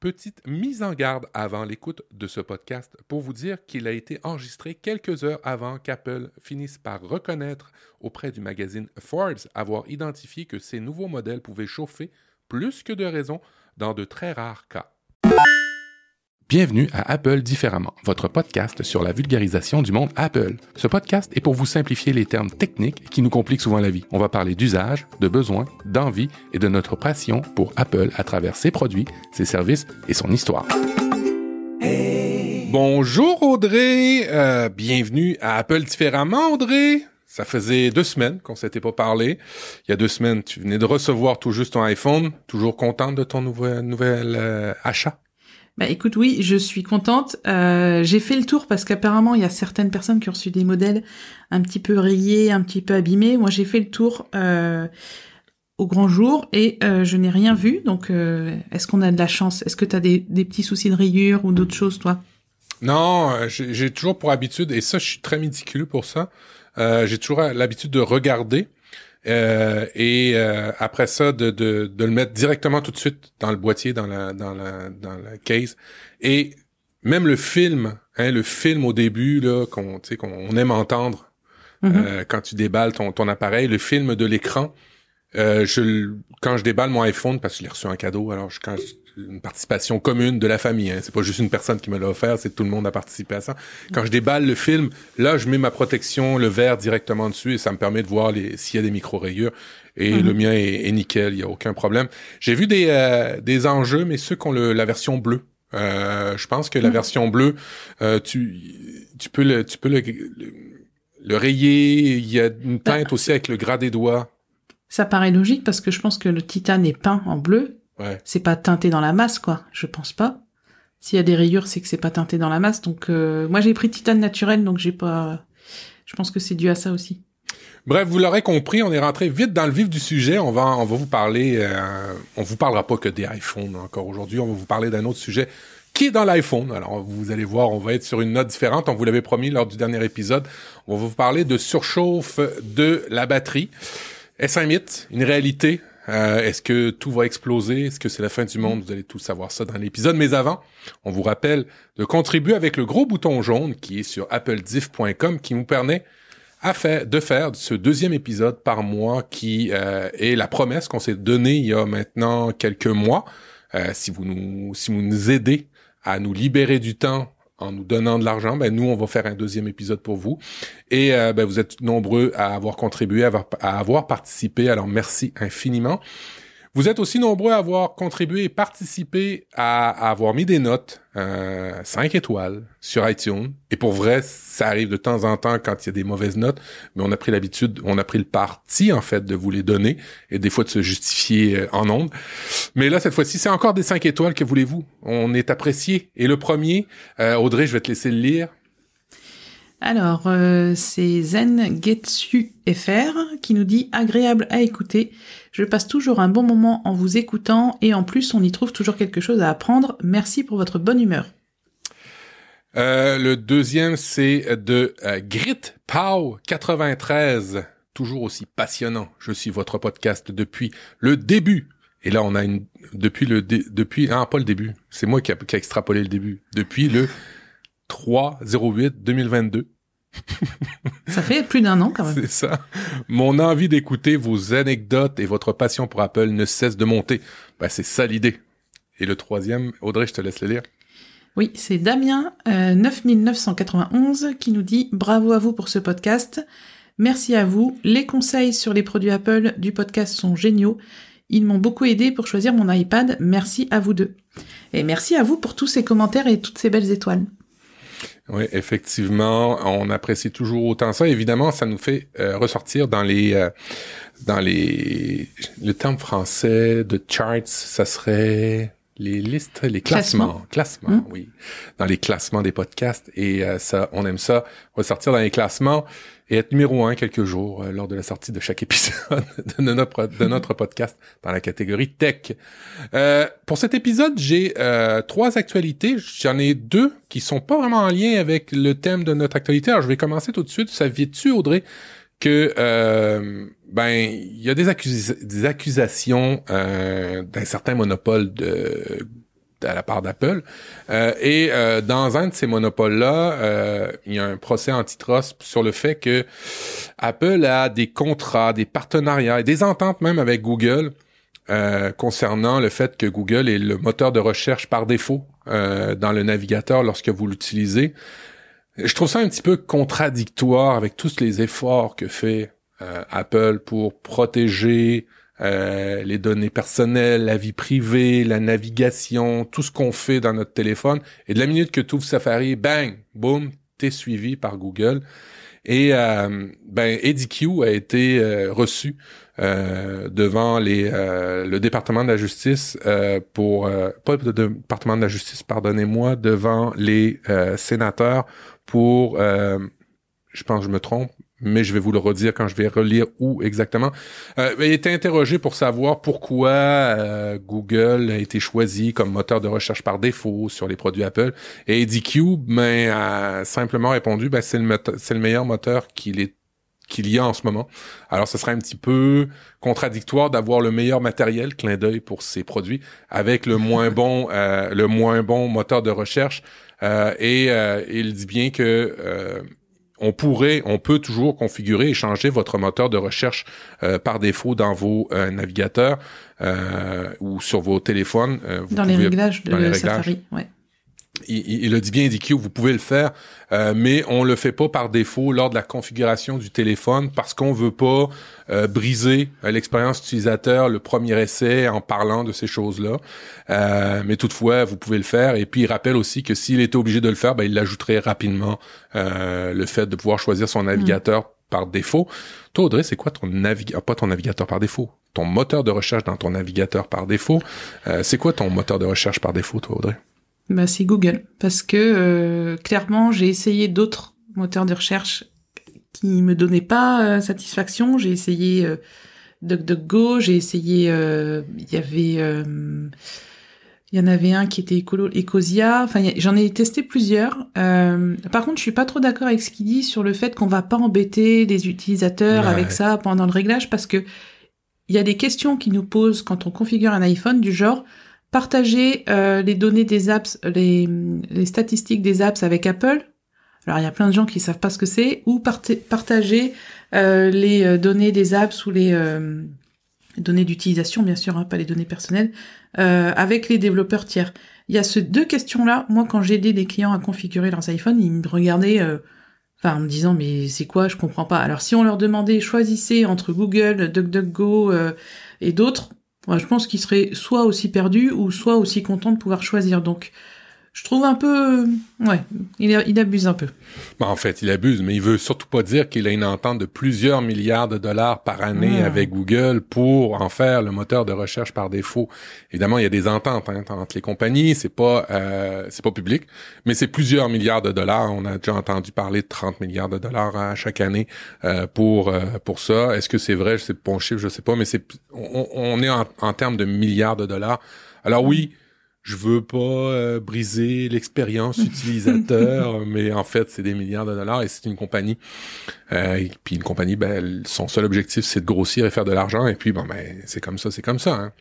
Petite mise en garde avant l'écoute de ce podcast pour vous dire qu'il a été enregistré quelques heures avant qu'Apple finisse par reconnaître auprès du magazine Forbes avoir identifié que ces nouveaux modèles pouvaient chauffer plus que de raison dans de très rares cas. Bienvenue à Apple différemment, votre podcast sur la vulgarisation du monde Apple. Ce podcast est pour vous simplifier les termes techniques qui nous compliquent souvent la vie. On va parler d'usage, de besoins, d'envie et de notre passion pour Apple à travers ses produits, ses services et son histoire. Bonjour Audrey, euh, bienvenue à Apple différemment Audrey. Ça faisait deux semaines qu'on s'était pas parlé. Il y a deux semaines, tu venais de recevoir tout juste ton iPhone. Toujours contente de ton nouvel, nouvel euh, achat? Bah écoute, oui, je suis contente. Euh, j'ai fait le tour parce qu'apparemment il y a certaines personnes qui ont reçu des modèles un petit peu rayés, un petit peu abîmés. Moi, j'ai fait le tour euh, au grand jour et euh, je n'ai rien vu. Donc, est-ce qu'on a de la chance? Est-ce que tu as des, des petits soucis de rayures ou d'autres choses, toi? Non, j'ai toujours pour habitude, et ça, je suis très méticuleux pour ça. j'ai toujours l'habitude de regarder. Euh, et euh, après ça de, de, de le mettre directement tout de suite dans le boîtier, dans la dans la dans la case. Et même le film, hein, le film au début là qu'on tu sais qu'on aime entendre Mhm. euh, quand tu déballes ton, ton appareil, le film de l'écran. Euh, je quand je déballe mon iPhone parce que je l'ai reçu en cadeau, alors je, quand je- une participation commune de la famille, hein, c'est pas juste une personne qui me l'a offert, c'est tout le monde a participé à ça. Quand je déballe le film, là je mets ma protection, le verre directement dessus et ça me permet de voir s'il y a des micro rayures. Et Mhm. le mien est, est nickel, il y a aucun problème. J'ai vu des euh, des enjeux, mais ceux qui ont le, la version bleue. Euh, je pense que la Mhm. version bleue, euh, tu tu peux le tu peux le, le, le rayer. Il y a une teinte aussi avec le gras des doigts. Ça paraît logique parce que je pense que le titane est peint en bleu. Ouais. C'est pas teinté dans la masse, quoi. Je pense pas. S'il y a des rayures, c'est que c'est pas teinté dans la masse. Donc, euh, moi, j'ai pris titane naturel, donc j'ai pas. Je pense que c'est dû à ça aussi. Bref, vous l'aurez compris, on est rentré vite dans le vif du sujet. On va, on va vous parler, euh, on vous parlera pas que des iPhones encore aujourd'hui. On va vous parler d'un autre sujet qui est dans l'iPhone. Alors, vous allez voir, on va être sur une note différente. On vous l'avait promis lors du dernier épisode. On va vous parler de surchauffe de la batterie. Est-ce un mythe, une réalité? Euh, Est-ce que tout va exploser? Est-ce que c'est la fin du monde? Vous allez tout savoir ça dans l'épisode. Mais avant, on vous rappelle de contribuer avec le gros bouton jaune qui est sur applediff.com qui vous permet de faire ce deuxième épisode par mois qui euh, est la promesse qu'on s'est donnée il y a maintenant quelques mois. Euh, si vous nous si vous nous aidez à nous libérer du temps en nous donnant de l'argent, ben nous on va faire un deuxième épisode pour vous. Et euh, ben, vous êtes nombreux à avoir contribué, à avoir, à avoir participé. Alors merci infiniment. Vous êtes aussi nombreux à avoir contribué et participé à, à avoir mis des notes, euh, 5 étoiles sur iTunes. Et pour vrai, ça arrive de temps en temps quand il y a des mauvaises notes, mais on a pris l'habitude, on a pris le parti en fait de vous les donner et des fois de se justifier euh, en ondes. Mais là, cette fois-ci, c'est encore des 5 étoiles que voulez-vous? On est apprécié. Et le premier, euh, Audrey, je vais te laisser le lire. Alors, euh, c'est Zen Getsu FR qui nous dit agréable à écouter. Je passe toujours un bon moment en vous écoutant et en plus on y trouve toujours quelque chose à apprendre. Merci pour votre bonne humeur. Euh, le deuxième, c'est de euh, Grit Pow 93. Toujours aussi passionnant. Je suis votre podcast depuis le début. Et là, on a une depuis le depuis ah pas le début. C'est moi qui a, qui a extrapolé le début. Depuis le 3 08 2022. Ça fait plus d'un an quand même. C'est ça. Mon envie d'écouter vos anecdotes et votre passion pour Apple ne cesse de monter. Ben, c'est ça l'idée. Et le troisième, Audrey, je te laisse le lire. Oui, c'est Damien euh, 9991 qui nous dit bravo à vous pour ce podcast. Merci à vous. Les conseils sur les produits Apple du podcast sont géniaux. Ils m'ont beaucoup aidé pour choisir mon iPad. Merci à vous deux. Et merci à vous pour tous ces commentaires et toutes ces belles étoiles. Oui, effectivement, on apprécie toujours autant ça. Évidemment, ça nous fait euh, ressortir dans les euh, dans les le terme français de charts, ça serait les listes, les classements, classements, Hmm. oui, dans les classements des podcasts. Et euh, ça, on aime ça ressortir dans les classements et être numéro un quelques jours euh, lors de la sortie de chaque épisode de notre de notre podcast dans la catégorie tech. Euh, pour cet épisode, j'ai euh, trois actualités. J'en ai deux qui sont pas vraiment en lien avec le thème de notre actualité. Alors, je vais commencer tout de suite. Saviez-tu, Audrey, que euh, ben il y a des, accus- des accusations euh, d'un certain monopole de à la part d'Apple. Euh, et euh, dans un de ces monopoles-là, euh, il y a un procès antitrust sur le fait que Apple a des contrats, des partenariats et des ententes même avec Google concernant le fait que Google est le moteur de recherche par défaut dans le navigateur lorsque vous l'utilisez. Je trouve ça un petit peu contradictoire avec tous les efforts que fait Apple pour protéger euh, les données personnelles, la vie privée, la navigation, tout ce qu'on fait dans notre téléphone. Et de la minute que tu ouvres Safari, bang, boum, t'es suivi par Google. Et euh, ben a été euh, reçu euh, devant les le département de la justice pour pas le département de la justice, pardonnez-moi, devant les sénateurs pour je pense que je me trompe, mais je vais vous le redire quand je vais relire où exactement. Euh, il était interrogé pour savoir pourquoi euh, Google a été choisi comme moteur de recherche par défaut sur les produits Apple. Et Cube ben, a simplement répondu, ben, c'est le, c'est le meilleur moteur qu'il est qu'il y a en ce moment. Alors, ce serait un petit peu contradictoire d'avoir le meilleur matériel, clin d'œil pour ces produits, avec le moins bon, euh, le moins bon moteur de recherche. Euh, et il dit bien que on pourrait, on peut toujours configurer et changer votre moteur de recherche euh, par défaut dans vos euh, navigateurs euh, ou sur vos téléphones. dans, les réglages de Safari, ouais il, il, a dit bien que vous pouvez le faire, euh, mais on le fait pas par défaut lors de la configuration du téléphone parce qu'on veut pas euh, briser euh, l'expérience utilisateur, le premier essai en parlant de ces choses-là. mais toutefois, vous pouvez le faire. Et puis, il rappelle aussi que s'il était obligé de le faire, ben, il l'ajouterait rapidement le fait de pouvoir choisir son navigateur par défaut. Toi, Audrey, c'est quoi ton navigateur, pas ton navigateur par défaut, ton moteur de recherche dans ton navigateur par défaut? c'est quoi ton moteur de recherche par défaut, toi, Audrey? Bah, c'est Google. Parce que euh, clairement, j'ai essayé d'autres moteurs de recherche qui me donnaient pas euh, satisfaction. J'ai essayé euh, DuckDuckGo, j'ai essayé... Euh, il y avait... il y en avait un qui était Ecosia. Enfin, j'en ai testé plusieurs. par contre, je suis pas trop d'accord avec ce qu'il dit sur le fait qu'on va pas embêter les utilisateurs avec ça pendant le réglage parce que il y a des questions qui nous posent quand on configure un iPhone du genre partager euh, les données des apps, les, les, statistiques des apps avec Apple. Alors il y a plein de gens qui savent pas ce que c'est, ou partager euh, les euh, données des apps ou les données d'utilisation, bien sûr, hein, pas les données personnelles, avec les développeurs tiers. Il y a ces deux questions-là. Moi, quand j'ai aidé des clients à configurer leurs iPhones, ils me regardaient, enfin, en me disant mais c'est quoi, je comprends pas. Alors si on leur demandait choisissez entre Google, DuckDuckGo et d'autres, je pense qu'il serait soit aussi perdu ou soit aussi content de pouvoir choisir. Donc, je trouve un peu, ouais, il, il abuse un peu. en fait, il abuse, mais il veut surtout pas dire qu'il a une entente de plusieurs milliards de dollars par année ah. avec Google pour en faire le moteur de recherche par défaut. Évidemment, il y a des ententes hein, entre les compagnies, c'est pas, euh, c'est pas public, mais c'est plusieurs milliards de dollars. On a déjà entendu parler de 30 milliards de dollars à chaque année euh, pour euh, pour ça. Est-ce que c'est vrai? Je sais pas, chiffre, je sais pas, mais c'est, on, on est en, en termes de milliards de dollars. Alors oui je veux pas euh, briser l'expérience utilisateur, mais en fait, c'est des milliards de dollars et c'est une compagnie. Euh, et puis une compagnie, ben, son seul objectif, c'est de grossir et faire de l'argent. Et puis, bon, ben, c'est comme ça, c'est comme ça. Hein.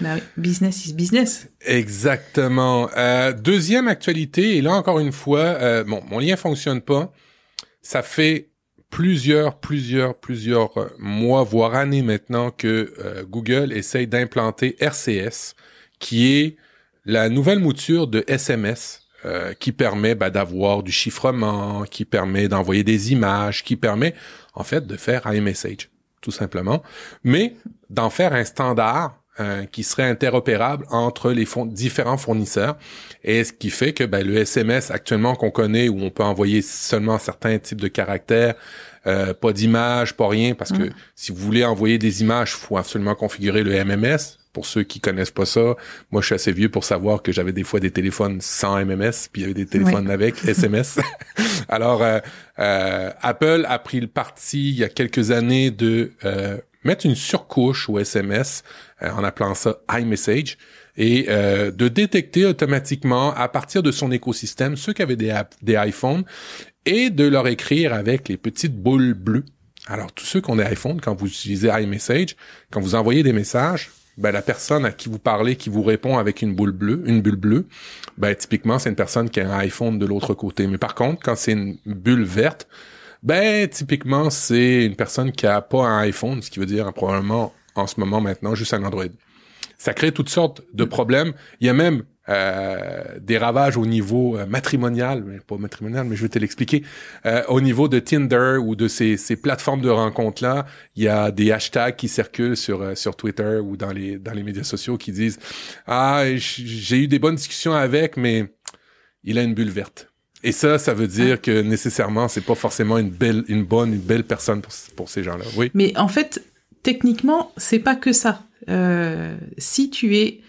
Ben oui, business is business. Exactement. Euh, deuxième actualité, et là encore une fois, euh, bon, mon lien fonctionne pas. Ça fait plusieurs, plusieurs, plusieurs mois, voire années maintenant que Google essaye d'implanter RCS, qui est la nouvelle mouture de SMS euh, qui permet bah, d'avoir du chiffrement, qui permet d'envoyer des images, qui permet en fait de faire iMessage, tout simplement, mais d'en faire un standard euh, qui serait interopérable entre les différents fournisseurs et ce qui fait que ben, le SMS actuellement qu'on connaît où on peut envoyer seulement certains types de caractères euh, pas d'image, pas rien, parce que mm. si vous voulez envoyer des images, il faut absolument configurer le MMS. Pour ceux qui connaissent pas ça, moi je suis assez vieux pour savoir que j'avais des fois des téléphones sans MMS, puis il y avait des téléphones avec SMS. Alors euh, euh, Apple a pris le parti il y a quelques années de mettre une surcouche au SMS en appelant ça iMessage et de détecter automatiquement à partir de son écosystème ceux qui avaient des, des iPhones et de leur écrire avec les petites boules bleues. Alors, tous ceux qui ont des iPhone, quand vous utilisez iMessage, quand vous envoyez des messages, ben la personne à qui vous parlez, qui vous répond avec une boule bleue, une bulle bleue, ben typiquement c'est une personne qui a un iPhone de l'autre côté. Mais par contre, quand c'est une bulle verte, ben typiquement c'est une personne qui a pas un iPhone, ce qui veut dire probablement en ce moment maintenant juste un Android. Ça crée toutes sortes de problèmes. Il y a même euh, des ravages au niveau euh, matrimonial, mais pas matrimonial, mais je vais te l'expliquer. Euh, au niveau de Tinder ou de ces, ces plateformes de rencontres-là, il y a des hashtags qui circulent sur euh, sur Twitter ou dans les dans les médias sociaux qui disent ah j'ai eu des bonnes discussions avec, mais il a une bulle verte. Et ça, ça veut dire que nécessairement, c'est pas forcément une belle, une bonne, une belle personne pour, pour ces gens-là. Oui. Mais en fait, techniquement, c'est pas que ça. Euh, si tu es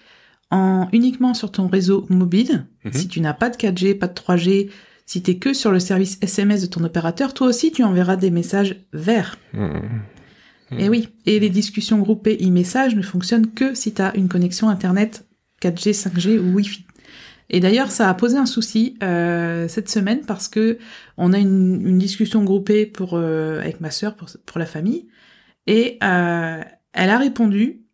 en, uniquement sur ton réseau mobile, Mhm. si tu n'as pas de 4G, pas de 3G, si tu es que sur le service SMS de ton opérateur, toi aussi tu enverras des messages verts. Mhm. Et oui, et les discussions groupées e-message ne fonctionnent que si tu as une connexion Internet 4G, 5G ou Wi-Fi. Et d'ailleurs, ça a posé un souci euh, cette semaine parce que on a une, une discussion groupée pour euh, avec ma sœur pour, pour la famille et euh, elle a répondu,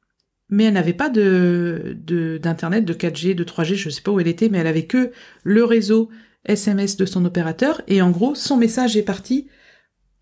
mais elle n'avait pas de de- d'internet, de, 4G, de 3G, je sais pas où elle était, mais elle avait que le réseau SMS de son opérateur et en gros son message est parti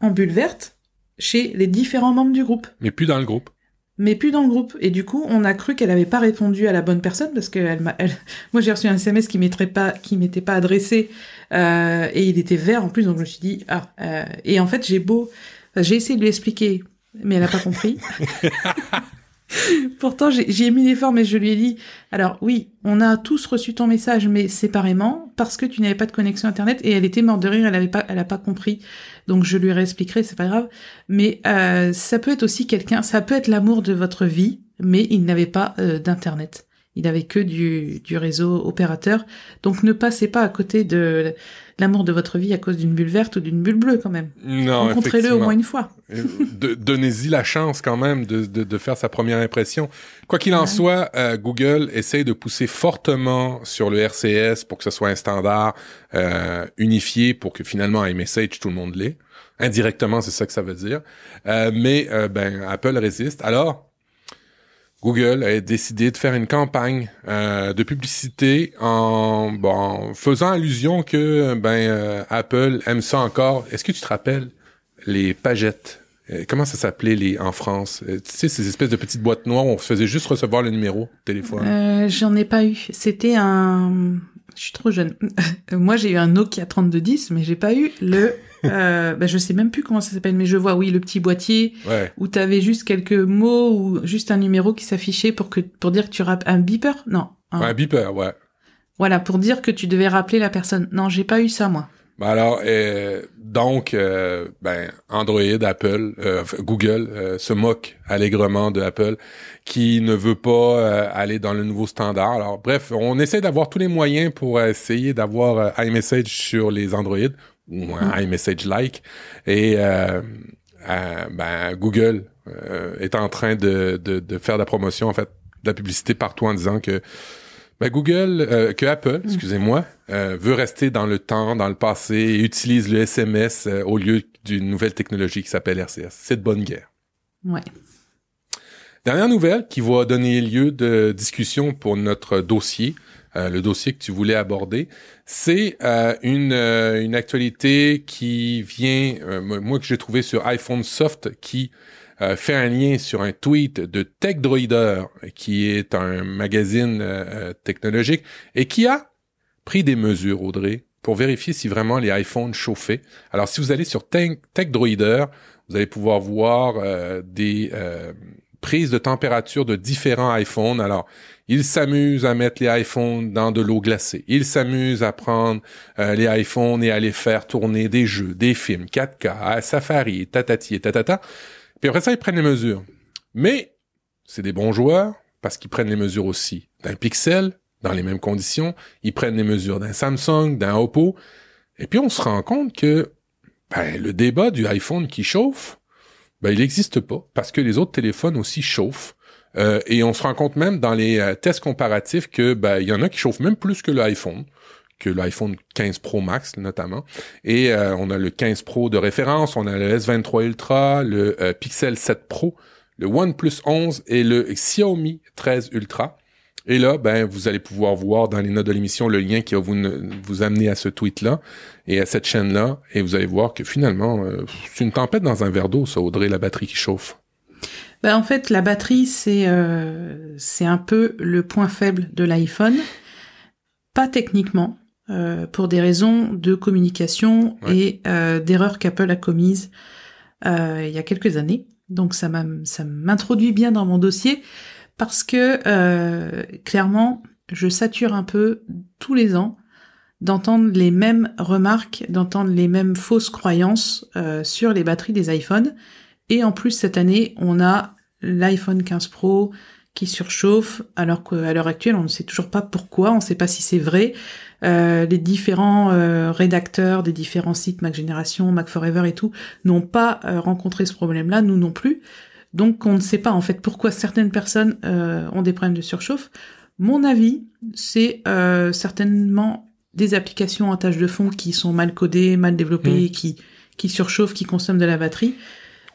en bulle verte chez les différents membres du groupe Mais plus dans le groupe. mais plus dans le groupe. Et du coup, on a cru qu'elle avait pas répondu à la bonne personne parce que elle m'a, elle- moi j'ai reçu un SMS qui m'était pas, qui m'était pas adressé euh, et il était vert en plus, donc je me suis dit ah. euh, et en fait j'ai beau, enfin, j'ai essayé de lui expliquer, mais elle a pas compris. Pourtant, j'ai j'ai mis l'effort, mais je lui ai dit, alors oui, on a tous reçu ton message, mais séparément, parce que tu n'avais pas de connexion Internet, et elle était morte de rire, elle avait pas, elle a pas compris. Donc je lui réexpliquerai, c'est pas grave. Mais euh, ça peut être aussi quelqu'un, ça peut être l'amour de votre vie, mais il n'avait pas euh, d'Internet. Il avait que du, du réseau opérateur. Donc ne passez pas à côté de l'amour de votre vie à cause d'une bulle verte ou d'une bulle bleue quand même. Non, Rencontrez-le au moins une fois. Euh, Donnez-y la chance quand même de, de, de faire sa première impression. Quoi qu'il en Ouais. soit, euh, Google essaye de pousser fortement sur le RCS pour que ce soit un standard euh, unifié pour que finalement iMessage tout le monde l'ait. Indirectement, c'est ça que ça veut dire. Euh, mais euh, ben Apple résiste. Alors Google a décidé de faire une campagne euh, de publicité en, bon, faisant allusion que ben euh, Apple aime ça encore. Est-ce que tu te rappelles les pagettes? Euh, Comment ça s'appelait les en France? Tu sais ces espèces de petites boîtes noires où on faisait juste recevoir le numéro de téléphone. J'en ai pas eu. C'était un. Je suis trop jeune. Moi, j'ai eu un Nokia 3210, mais j'ai pas eu le. Euh, bah, je sais même plus comment ça s'appelle, mais je vois, oui, le petit boîtier Ouais. où t'avais juste quelques mots ou juste un numéro qui s'affichait pour que pour dire que tu rappelles un beeper? Non. un- Ouais, un beeper, ouais. Voilà, pour dire que tu devais rappeler la personne. Non, j'ai pas eu ça moi. Ben alors, euh, donc, euh, ben, Android, Apple, euh, Google euh, se moque allègrement de Apple, qui ne veut pas euh, aller dans le nouveau standard. Alors, bref, on essaie d'avoir tous les moyens pour essayer d'avoir euh, iMessage sur les Android ou un iMessage-like. Et euh, euh, ben, Google euh, est en train de, de, de faire de la promotion, en fait, de la publicité partout en disant que ben Google, euh, que Apple, excusez-moi, euh, veut rester dans le temps, dans le passé, et utilise le SMS euh, au lieu d'une nouvelle technologie qui s'appelle RCS. C'est de bonne guerre. Ouais. Dernière nouvelle qui va donner lieu de discussion pour notre dossier, euh, le dossier que tu voulais aborder, c'est euh, une, euh, une actualité qui vient, euh, moi que j'ai trouvé sur iPhone Soft, qui euh, fait un lien sur un tweet de TechDroider, qui est un magazine technologique, et qui a pris des mesures, Audrey, pour vérifier si vraiment les iPhones chauffaient. Alors, si vous allez sur Tech- TechDroider, vous allez pouvoir voir des prises de température de différents iPhones. Alors, ils s'amusent à mettre les iPhones dans de l'eau glacée. Ils s'amusent à prendre euh, les iPhones et à les faire tourner des jeux, des films, 4K, à Safari, tatati et tatata. Puis après ça, ils prennent les mesures. Mais c'est des bons joueurs parce qu'ils prennent les mesures aussi d'un Pixel dans les mêmes conditions. Ils prennent les mesures d'un Samsung, d'un Oppo. Et puis on se rend compte que ben, le débat du iPhone qui chauffe, ben, il n'existe pas parce que les autres téléphones aussi chauffent. Euh, et on se rend compte même dans les euh, tests comparatifs que ben, il y en a qui chauffent même plus que l'iPhone que l'iPhone 15 Pro Max notamment. Et euh, on a le 15 Pro de référence, on a le S23 Ultra, le Pixel 7 Pro, le OnePlus 11 et le Xiaomi 13 Ultra. Et là, ben, vous allez pouvoir voir dans les notes de l'émission le lien qui va vous, vous amener à ce tweet-là et à cette chaîne-là. Et vous allez voir que finalement, c'est une tempête dans un verre d'eau, ça, Audrey, la batterie qui chauffe. Ben, en fait, la batterie, c'est euh, c'est un peu le point faible de l'iPhone. Pas techniquement, euh, pour des raisons de communication et euh, d'erreurs qu'Apple a commises euh, il y a quelques années. Donc ça m'introduit bien dans mon dossier parce que euh, clairement, je sature un peu tous les ans d'entendre les mêmes remarques, d'entendre les mêmes fausses croyances euh, sur les batteries des iPhones. Et en plus, cette année, on a l'iPhone 15 Pro qui surchauffe, alors qu'à l'heure actuelle, on ne sait toujours pas pourquoi, on ne sait pas si c'est vrai. Euh, les différents euh, rédacteurs des différents sites Mac Génération, Mac Forever et tout n'ont pas euh, rencontré ce problème-là, nous non plus. Donc on ne sait pas en fait pourquoi certaines personnes ont des problèmes de surchauffe. Mon avis, c'est certainement des applications en tâche de fond qui sont mal codées, mal développées, mmh. qui qui surchauffent, qui consomment de la batterie.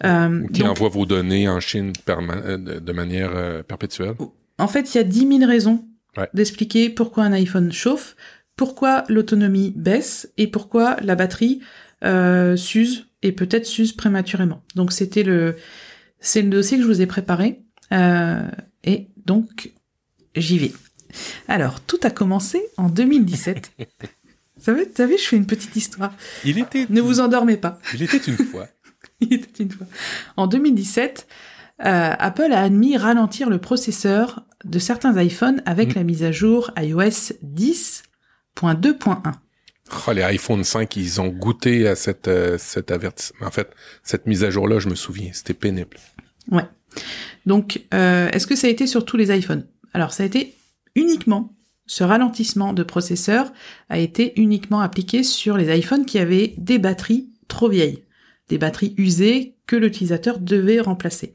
Euh, qui envoient vos données en Chine de manière perpétuelle. En fait, il y a 10 000 raisons d'expliquer pourquoi un iPhone chauffe pourquoi l'autonomie baisse et pourquoi la batterie euh, s'use et peut-être s'use prématurément. Donc c'était le c'est le dossier que je vous ai préparé euh, et donc j'y vais. Alors tout a commencé en 2017. Vous savez, je fais une petite histoire. Il était. Ne vous endormez pas. Il était une fois. Il était une fois. En 2017, euh, Apple a admis ralentir le processeur de certains iPhones avec mm. la mise à jour iOS 10 Oh, les iPhone 5, ils ont goûté à cette, euh, avertissement. En fait, cette mise à jour-là, je me souviens, c'était pénible. Ouais. Donc, euh, est-ce que ça a été sur tous les iPhones? Alors, ça a été uniquement, ce ralentissement de processeur a été uniquement appliqué sur les iPhones qui avaient des batteries trop vieilles, des batteries usées que l'utilisateur devait remplacer.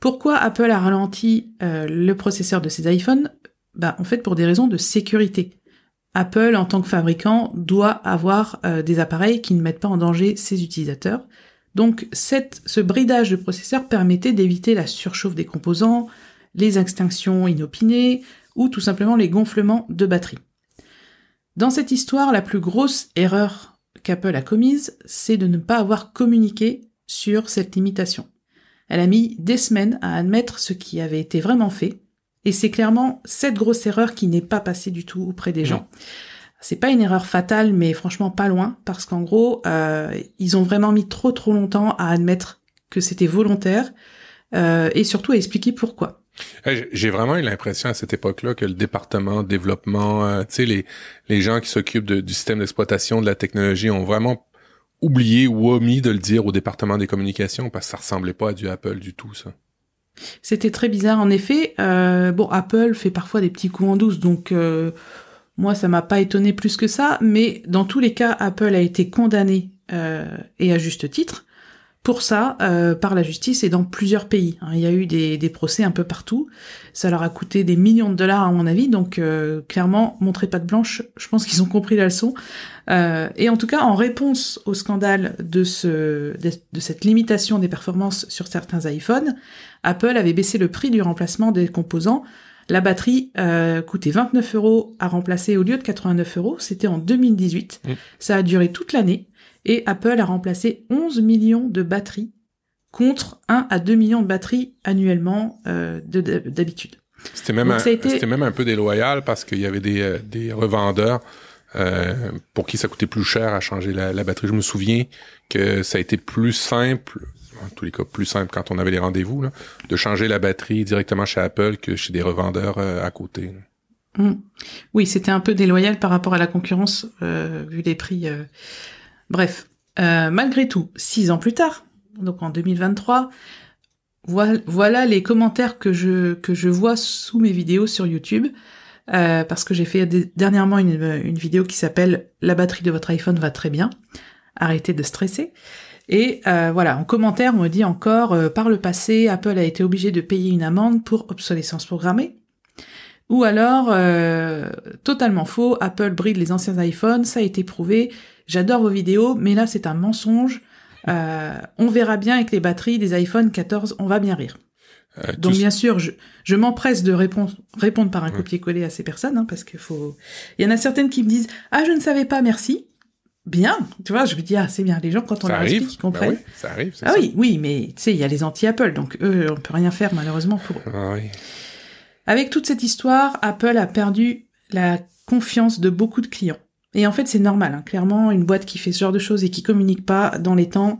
Pourquoi Apple a ralenti euh, le processeur de ces iPhones? Bah, En fait, pour des raisons de sécurité. Apple, en tant que fabricant, doit avoir euh, des appareils qui ne mettent pas en danger ses utilisateurs. Donc cette, ce bridage de processeur permettait d'éviter la surchauffe des composants, les extinctions inopinées ou tout simplement les gonflements de batterie. Dans cette histoire, la plus grosse erreur qu'Apple a commise, c'est de ne pas avoir communiqué sur cette limitation. Elle a mis des semaines à admettre ce qui avait été vraiment fait, et c'est clairement cette grosse erreur qui n'est pas passée du tout auprès des gens. C'est pas une erreur fatale, mais franchement pas loin, parce qu'en gros, euh, ils ont vraiment mis trop trop longtemps à admettre que c'était volontaire, euh, et surtout à expliquer pourquoi. J'ai vraiment eu l'impression à cette époque-là que le département développement, euh, tu sais, les, les gens qui s'occupent du système d'exploitation de la technologie ont vraiment oublié ou omis de le dire au département des communications parce que ça ressemblait pas à du Apple du tout, ça. C'était très bizarre en effet. Euh, bon, Apple fait parfois des petits coups en douce, donc euh, moi ça m'a pas étonné plus que ça. Mais dans tous les cas, Apple a été condamné euh, et à juste titre pour ça par la justice et dans plusieurs pays. Hein. Il y a eu des, des, procès un peu partout. Ça leur a coûté des millions de dollars à mon avis. Donc clairement, montrez pas de blanche. Je pense qu'ils ont compris la leçon. et en tout cas, en réponse au scandale de, ce, de cette limitation des performances sur certains iPhones, Apple avait baissé le prix du remplacement des composants. La batterie euh, coûtait 29 euros à remplacer au lieu de 89 euros. C'était en 2018. Mm. Ça a duré toute l'année. Et Apple a remplacé 11 millions de batteries contre 1 à 2 millions de batteries annuellement euh, d'habitude. C'était même, un, même un peu déloyal parce qu'il y avait des, euh, des revendeurs euh, pour qui ça coûtait plus cher à changer la, la, batterie. Je me souviens que ça a été plus simple en tous les cas plus simple quand on avait les rendez-vous, de changer la batterie directement chez Apple que chez des revendeurs euh, à côté. Mmh. Oui, c'était un peu déloyal par rapport à la concurrence, vu les prix. Euh. Bref, malgré tout, six ans plus tard, donc en 2023, voilà, les commentaires que je, que je vois sous mes vidéos sur YouTube. parce que j'ai fait dernièrement une, une vidéo qui s'appelle La batterie de votre iPhone va très bien. Arrêtez de stresser. Et euh, voilà, en commentaire, on me dit encore, euh, par le passé, Apple a été obligé de payer une amende pour obsolescence programmée. Ou alors, euh, totalement faux, Apple bride les anciens iPhones, ça a été prouvé, j'adore vos vidéos, mais là c'est un mensonge. on verra bien avec les batteries des iPhone 14, on va bien rire. Euh, Donc bien sûr, je, je m'empresse de répondre, répondre par un copier-coller à ces personnes, hein, parce qu'il faut. Il y en a certaines qui me disent ah je ne savais pas, merci. Bien, tu vois, je me dis ah c'est bien. Les gens quand on ça leur arrive. explique, ils comprennent. Ben oui, ça arrive. ah ça. oui, oui, mais tu sais, il y a les anti-Apple, donc eux, on peut rien faire malheureusement pour eux. Ah oui. Avec toute cette histoire, Apple a perdu la confiance de beaucoup de clients. Et en fait, c'est normal. hein. Clairement, une boîte qui fait ce genre de choses et qui communique pas dans les temps,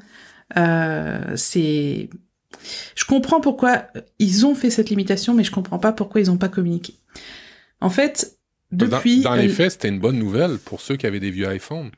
euh, c'est. Je comprends pourquoi ils ont fait cette limitation, mais je comprends pas pourquoi ils n'ont pas communiqué. En fait, depuis. Dans, dans les euh, faits, c'était une bonne nouvelle pour ceux qui avaient des vieux iPhones.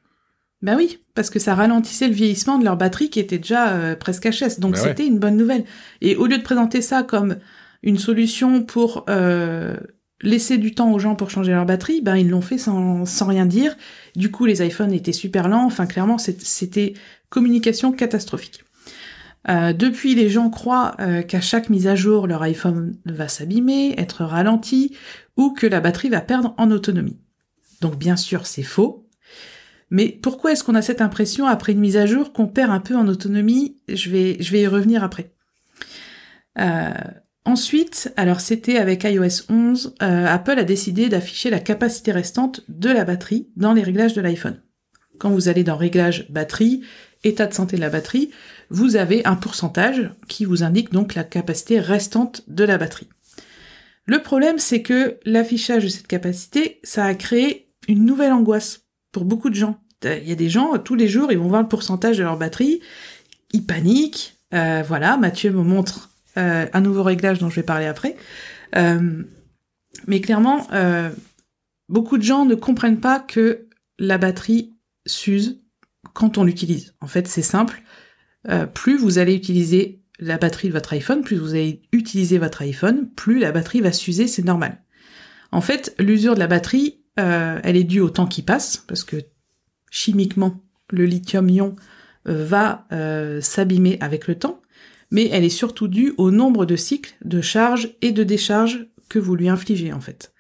Ben oui, parce que ça ralentissait le vieillissement de leur batterie qui était déjà euh, presque HS. Donc Ben ouais. c'était une bonne nouvelle. Et au lieu de présenter ça comme une solution pour euh, laisser du temps aux gens pour changer leur batterie, ben ils l'ont fait sans, sans rien dire. Du coup, les iPhones étaient super lents. Enfin, clairement, c'était communication catastrophique. Euh, depuis, les gens croient euh, qu'à chaque mise à jour, leur iPhone va s'abîmer, être ralenti, ou que la batterie va perdre en autonomie. Donc bien sûr, c'est faux. Mais pourquoi est-ce qu'on a cette impression après une mise à jour qu'on perd un peu en autonomie? Je vais, je vais y revenir après. Euh, ensuite, alors c'était avec iOS 11, euh, Apple a décidé d'afficher la capacité restante de la batterie dans les réglages de l'iPhone. Quand vous allez dans Réglages batterie, état de santé de la batterie, vous avez un pourcentage qui vous indique donc la capacité restante de la batterie. Le problème, c'est que l'affichage de cette capacité, ça a créé une nouvelle angoisse pour beaucoup de gens. Il y a des gens, tous les jours, ils vont voir le pourcentage de leur batterie, ils paniquent. Euh, voilà, Mathieu me montre euh, un nouveau réglage dont je vais parler après. Euh, mais clairement, euh, beaucoup de gens ne comprennent pas que la batterie s'use quand on l'utilise. En fait, c'est simple. Euh, plus vous allez utiliser la batterie de votre iPhone, plus vous allez utiliser votre iPhone, plus la batterie va s'user, c'est normal. En fait, l'usure de la batterie, euh, elle est due au temps qui passe, parce que chimiquement, le lithium-ion euh, va s'abîmer avec le temps, mais elle est surtout due au nombre de cycles de charge et de décharge que vous lui infligez en fait.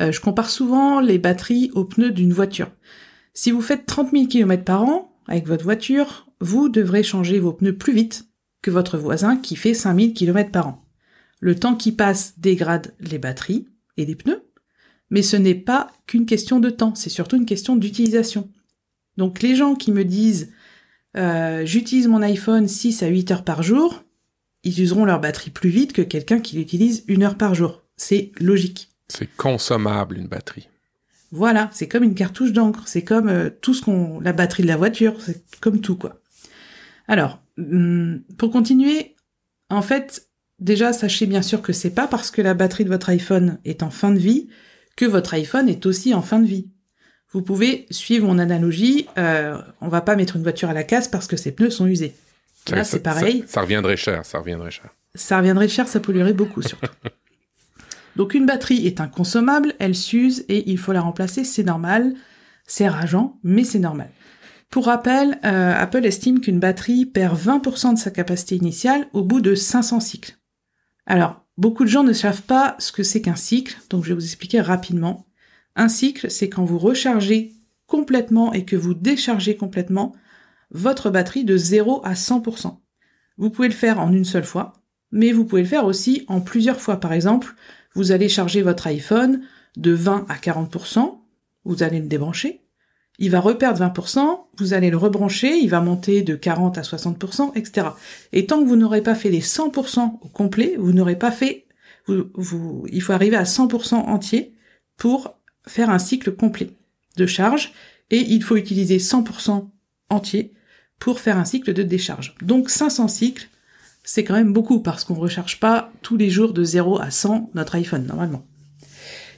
Euh, je compare souvent les batteries aux pneus d'une voiture. Si vous faites 30 000 km par an avec votre voiture, vous devrez changer vos pneus plus vite que votre voisin qui fait 5000 km par an. Le temps qui passe dégrade les batteries et les pneus, mais ce n'est pas qu'une question de temps, c'est surtout une question d'utilisation. Donc les gens qui me disent euh, j'utilise mon iPhone 6 à 8 heures par jour, ils useront leur batterie plus vite que quelqu'un qui l'utilise une heure par jour. C'est logique. C'est consommable, une batterie. Voilà, c'est comme une cartouche d'encre, c'est comme euh, tout ce qu'on, la batterie de la voiture, c'est comme tout quoi. Alors, hum, pour continuer, en fait, déjà sachez bien sûr que c'est pas parce que la batterie de votre iPhone est en fin de vie que votre iPhone est aussi en fin de vie. Vous pouvez suivre mon analogie, euh, on va pas mettre une voiture à la casse parce que ses pneus sont usés. Là, Ça- c'est pareil Ça, ça reviendrait cher, ça reviendrait cher. ça reviendrait cher, ça polluerait beaucoup surtout. Donc une batterie est inconsommable, elle s'use et il faut la remplacer, c'est normal, c'est rageant, mais c'est normal. Pour rappel, euh, Apple estime qu'une batterie perd 20% de sa capacité initiale au bout de 500 cycles. Alors, beaucoup de gens ne savent pas ce que c'est qu'un cycle, donc je vais vous expliquer rapidement. Un cycle, c'est quand vous rechargez complètement et que vous déchargez complètement votre batterie de 0 à 100%. Vous pouvez le faire en une seule fois, mais vous pouvez le faire aussi en plusieurs fois. Par exemple, vous allez charger votre iPhone de 20 à 40%, vous allez le débrancher, il va reperdre 20%, vous allez le rebrancher, il va monter de 40 à 60%, etc. Et tant que vous n'aurez pas fait les 100% au complet, vous n'aurez pas fait, vous, vous, il faut arriver à 100% entier pour faire un cycle complet de charge, et il faut utiliser 100% entier pour faire un cycle de décharge. Donc 500 cycles, c'est quand même beaucoup parce qu'on ne recharge pas tous les jours de 0 à 100 notre iPhone normalement.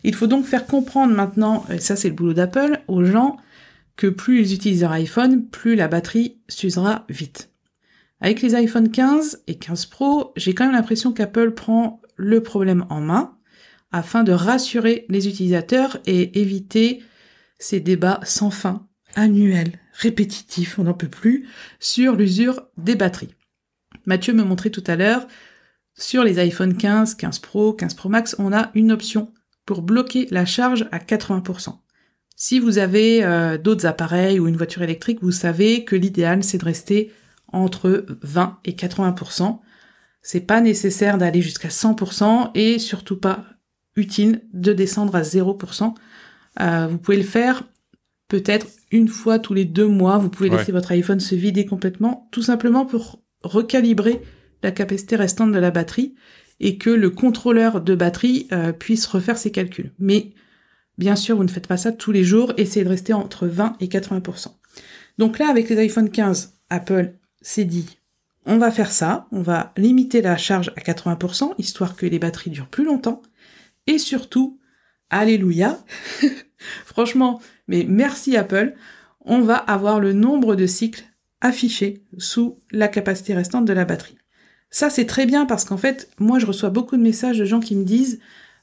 Il faut donc faire comprendre maintenant, et ça c'est le boulot d'Apple, aux gens que plus ils utilisent leur iPhone, plus la batterie s'usera vite. Avec les iPhone 15 et 15 Pro, j'ai quand même l'impression qu'Apple prend le problème en main afin de rassurer les utilisateurs et éviter ces débats sans fin, annuels, répétitifs, on n'en peut plus, sur l'usure des batteries. Mathieu me montrait tout à l'heure, sur les iPhone 15, 15 Pro, 15 Pro Max, on a une option pour bloquer la charge à 80%. Si vous avez euh, d'autres appareils ou une voiture électrique, vous savez que l'idéal c'est de rester entre 20 et 80%. C'est pas nécessaire d'aller jusqu'à 100% et surtout pas utile de descendre à 0%. Euh, vous pouvez le faire peut-être une fois tous les deux mois. Vous pouvez laisser votre iPhone se vider complètement, tout simplement pour recalibrer la capacité restante de la batterie et que le contrôleur de batterie euh, puisse refaire ses calculs. Mais bien sûr, vous ne faites pas ça tous les jours. Essayez de rester entre 20 et 80%. Donc là, avec les iPhone 15, Apple s'est dit, on va faire ça, on va limiter la charge à 80%, histoire que les batteries durent plus longtemps. Et surtout, alléluia, franchement, mais merci Apple, on va avoir le nombre de cycles affichés sous la capacité restante de la batterie. Ça, c'est très bien parce qu'en fait, moi, je reçois beaucoup de messages de gens qui me disent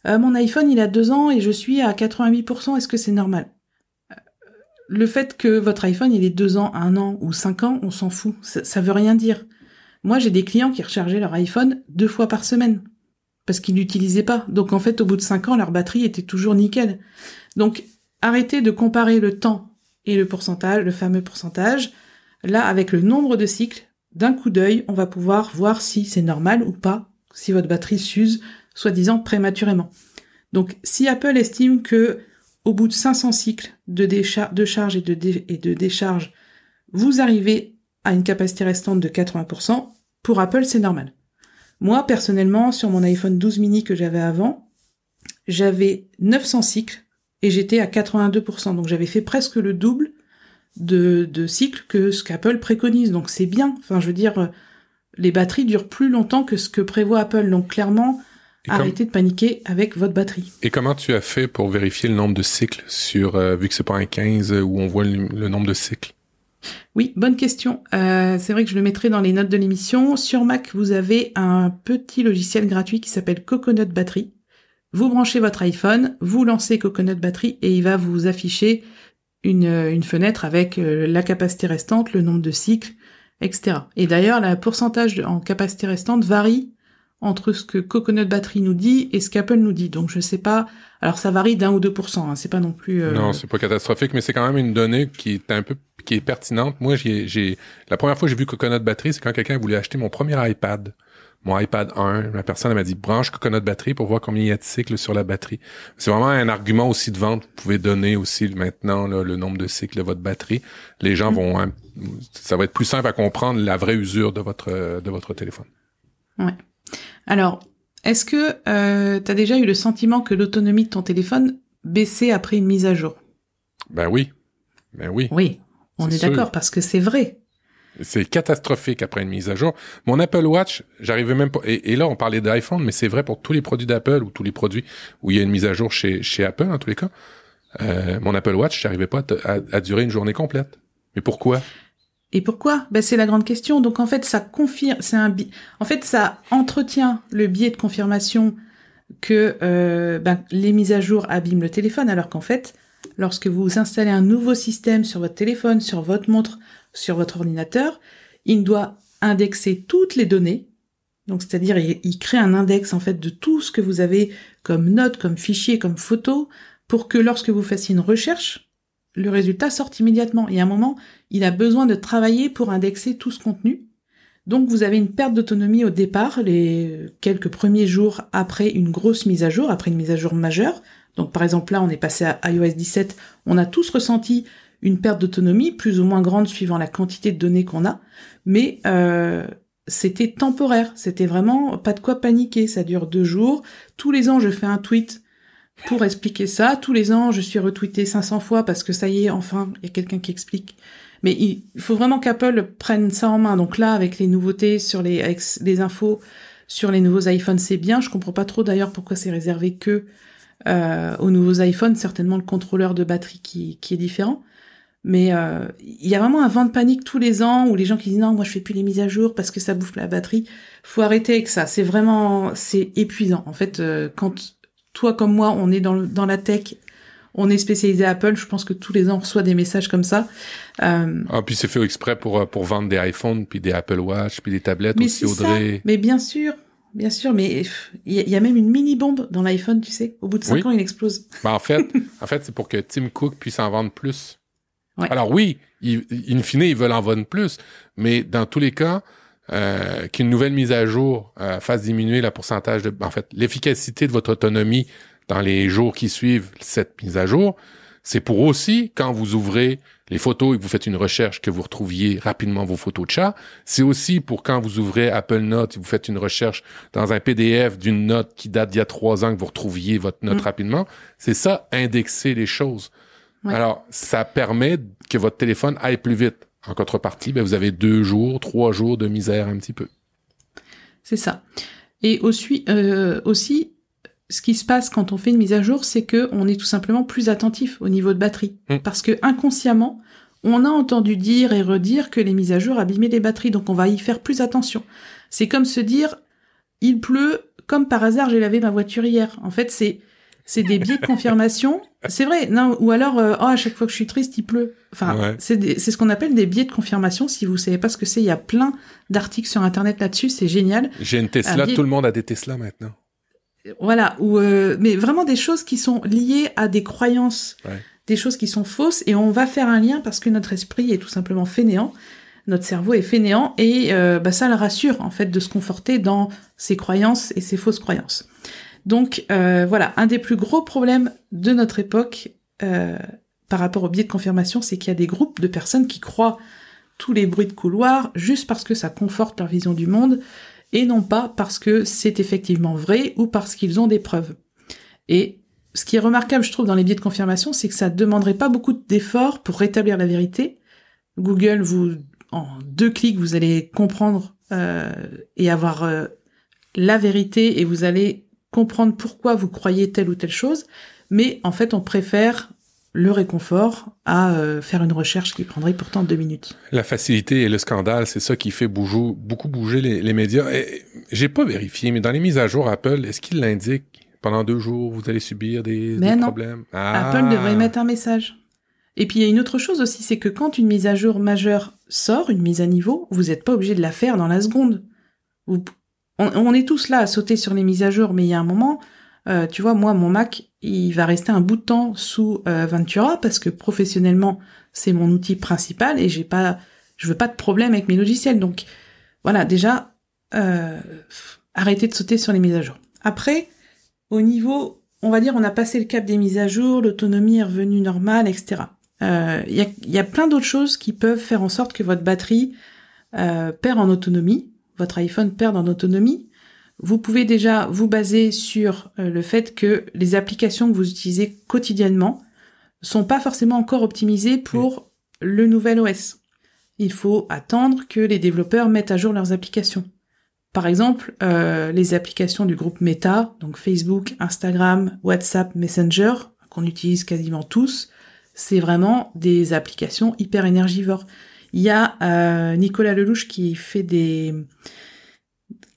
euh, mon iPhone, il a deux ans et je suis à 88%, est-ce que c'est normal? Euh, Le fait que votre iPhone, il ait deux ans, un an ou cinq ans, on s'en fout. Ça, ça veut rien dire. Moi, j'ai des clients qui rechargeaient leur iPhone deux fois par semaine parce qu'ils l'utilisaient pas. Donc en fait, au bout de 5 ans, leur batterie était toujours nickel. Donc arrêtez de comparer le temps et le pourcentage, le fameux pourcentage. Là, avec le nombre de cycles, d'un coup d'œil, on va pouvoir voir si c'est normal ou pas, si votre batterie s'use, soi-disant prématurément. Donc si Apple estime que au bout de 500 cycles de, charge et de, et de décharge, vous arrivez à une capacité restante de 80%, pour Apple, c'est normal. Moi, personnellement, sur mon iPhone 12 mini que j'avais avant, j'avais 900 cycles et j'étais à 82%. Donc j'avais fait presque le double de, de cycles que ce qu'Apple préconise. Donc c'est bien. Enfin, je veux dire, les batteries durent plus longtemps que ce que prévoit Apple. Donc clairement, arrêtez de paniquer avec votre batterie. Et comment tu as fait pour vérifier le nombre de cycles sur, euh, vu que c'est pas un 15 où on voit le nombre de cycles? Oui, bonne question. Euh, c'est vrai que je le mettrai dans les notes de l'émission. Sur Mac, vous avez un petit logiciel gratuit qui s'appelle Coconut Battery. Vous branchez votre iPhone, vous lancez Coconut Battery et il va vous afficher une, une fenêtre avec euh, la capacité restante, le nombre de cycles, etc. Et d'ailleurs, le pourcentage en capacité restante varie entre ce que Coconut Battery nous dit et ce qu'Apple nous dit. Donc je sais pas. Alors ça varie d'un ou deux pour cent. Hein. C'est pas non plus. Euh... Non, c'est pas catastrophique, mais c'est quand même une donnée qui est un peu qui est pertinente. Moi, j'ai, la première fois que j'ai vu Coconut Battery, c'est quand quelqu'un voulait acheter mon premier iPad. Mon iPad 1, la personne m'a dit branche Coconut Battery pour voir combien il y a de cycles sur la batterie. C'est vraiment un argument aussi de vente. Vous pouvez donner aussi maintenant le nombre de cycles de votre batterie. Les gens mm. vont, hein, ça va être plus simple à comprendre la vraie usure de votre de votre téléphone. Ouais. Alors, est-ce que euh, tu as déjà eu le sentiment que l'autonomie de ton téléphone baissait après une mise à jour? Ben oui. Ben oui. Oui, on est, d'accord parce que c'est vrai. C'est catastrophique après une mise à jour. Mon Apple Watch, j'arrivais même pas. Et, là, on parlait d'iPhone, mais c'est vrai pour tous les produits d'Apple ou tous les produits où il y a une mise à jour chez, chez Apple, en tous les cas. Euh, mon Apple Watch, j'arrivais pas à, durer une journée complète. Mais pourquoi? Et pourquoi? Ben c'est la grande question. Donc en fait, ça confirme, c'est un, en fait, ça entretient le biais de confirmation que euh, ben, les mises à jour abîment le téléphone, alors qu'en fait, lorsque vous installez un nouveau système sur votre téléphone, sur votre montre, sur votre ordinateur, il doit indexer toutes les données. Donc, c'est-à-dire, il, crée un index, en fait, de tout ce que vous avez comme notes, comme fichiers, comme photos, pour que lorsque vous fassiez une recherche, le résultat sorte immédiatement. Et à un moment, il a besoin de travailler pour indexer tout ce contenu. Donc vous avez une perte d'autonomie au départ, les quelques premiers jours après une grosse mise à jour, après une mise à jour majeure, donc par exemple là, on est passé à iOS 17, on a tous ressenti une perte d'autonomie, plus ou moins grande suivant la quantité de données qu'on a, mais euh, c'était temporaire, c'était vraiment pas de quoi paniquer, ça dure deux jours. Tous les ans, je fais un tweet pour expliquer ça. Tous les ans, je suis retweeté 500 fois parce que ça y est, enfin, il y a quelqu'un qui explique. Mais il faut vraiment qu'Apple prenne ça en main. Donc là, avec les nouveautés sur les, avec les infos sur les nouveaux iPhones, c'est bien. Je comprends pas trop d'ailleurs pourquoi c'est réservé que euh, aux nouveaux iPhones, certainement le contrôleur de batterie qui, qui est différent. Mais euh, il y a vraiment un vent de panique tous les ans où les gens qui disent non, moi je fais plus les mises à jour parce que ça bouffe la batterie. Faut arrêter avec ça. C'est vraiment, c'est épuisant. En fait, euh, quand toi comme moi, on est dans, dans la tech, on est spécialisé Apple, je pense que tous les ans on reçoit des messages comme ça. Euh... Ah, puis c'est fait exprès pour euh, pour vendre des iPhones, puis des Apple Watch, puis des tablettes mais aussi, Audrey. Ça. Mais bien sûr, Bien sûr, mais il y, a même une mini bombe dans l'iPhone, tu sais. Au bout de 5 ans, il explose. Ben, en fait, en fait, c'est pour que Tim Cook puisse en vendre plus. Ouais. Alors oui, in fine, ils veulent en vendre plus, mais dans tous les cas, euh, qu'une nouvelle mise à jour euh, fasse diminuer la pourcentage de, en fait, l'efficacité de votre autonomie dans les jours qui suivent cette mise à jour, c'est pour aussi, quand vous ouvrez les photos et que vous faites une recherche, que vous retrouviez rapidement vos photos de chat. C'est aussi pour quand vous ouvrez Apple Notes et vous faites une recherche dans un PDF d'une note qui date d'il y a trois ans, que vous retrouviez votre note mm. rapidement. C'est ça, indexer les choses. Alors, ça permet que votre téléphone aille plus vite. En contrepartie, ben, vous avez deux jours, trois jours de misère un petit peu. C'est ça. Et aussi, euh, aussi, ce qui se passe quand on fait une mise à jour, c'est que on est tout simplement plus attentif au niveau de batterie, mm. parce que inconsciemment, on a entendu dire et redire que les mises à jour abîmaient les batteries, donc on va y faire plus attention. C'est comme se dire, il pleut, comme par hasard, j'ai lavé ma voiture hier. En fait, c'est c'est des biais de confirmation. C'est vrai, non, ou alors, euh, oh, à chaque fois que je suis triste, il pleut. Enfin, c'est ce qu'on appelle des biais de confirmation. Si vous savez pas ce que c'est, il y a plein d'articles sur Internet là-dessus, c'est génial. J'ai une Tesla, tout le monde a des Tesla maintenant. Voilà, ou euh, mais vraiment des choses qui sont liées à des croyances, des choses qui sont fausses, et on va faire un lien parce que notre esprit est tout simplement fainéant, notre cerveau est fainéant, et euh, bah, ça le rassure en fait de se conforter dans ses croyances et ses fausses croyances. Donc euh, voilà, un des plus gros problèmes de notre époque par rapport au biais de confirmation, c'est qu'il y a des groupes de personnes qui croient tous les bruits de couloir juste parce que ça conforte leur vision du monde et non pas parce que c'est effectivement vrai ou parce qu'ils ont des preuves. Et ce qui est remarquable, je trouve, dans les biais de confirmation, c'est que ça ne demanderait pas beaucoup d'efforts pour rétablir la vérité. Google, vous, en deux clics, vous allez comprendre euh, et avoir euh, la vérité et vous allez comprendre pourquoi vous croyez telle ou telle chose. Mais en fait, on préfère le réconfort à euh, faire une recherche qui prendrait pourtant deux minutes. La facilité et le scandale, c'est ça qui fait beaucoup bouger les, médias. J'ai pas vérifié, mais dans les mises à jour Apple, est-ce qu'il l'indique pendant deux jours, vous allez subir des, problèmes? Apple devrait ah! mettre un message. Et puis il y a une autre chose aussi, c'est que quand une mise à jour majeure sort, une mise à niveau, vous n'êtes pas obligé de la faire dans la seconde. On, est tous là à sauter sur les mises à jour, mais il y a un moment, euh, tu vois, moi, mon Mac, il va rester un bout de temps sous euh, Ventura parce que professionnellement, c'est mon outil principal et j'ai pas, je veux pas de problème avec mes logiciels. Donc, voilà, déjà, euh, arrêtez de sauter sur les mises à jour. Après, au niveau, on va dire, on a passé le cap des mises à jour, l'autonomie est revenue normale, etc. Il y, a, y, a, plein d'autres choses qui peuvent faire en sorte que votre batterie perd en autonomie, votre iPhone perd en autonomie vous pouvez déjà vous baser sur euh, le fait que les applications que vous utilisez quotidiennement sont pas forcément encore optimisées pour le nouvel OS. Il faut attendre que les développeurs mettent à jour leurs applications. Par exemple, euh, les applications du groupe Meta, donc Facebook, Instagram, WhatsApp, Messenger, qu'on utilise quasiment tous, c'est vraiment des applications hyper énergivores. Il y a euh, Nicolas Lelouch qui fait des,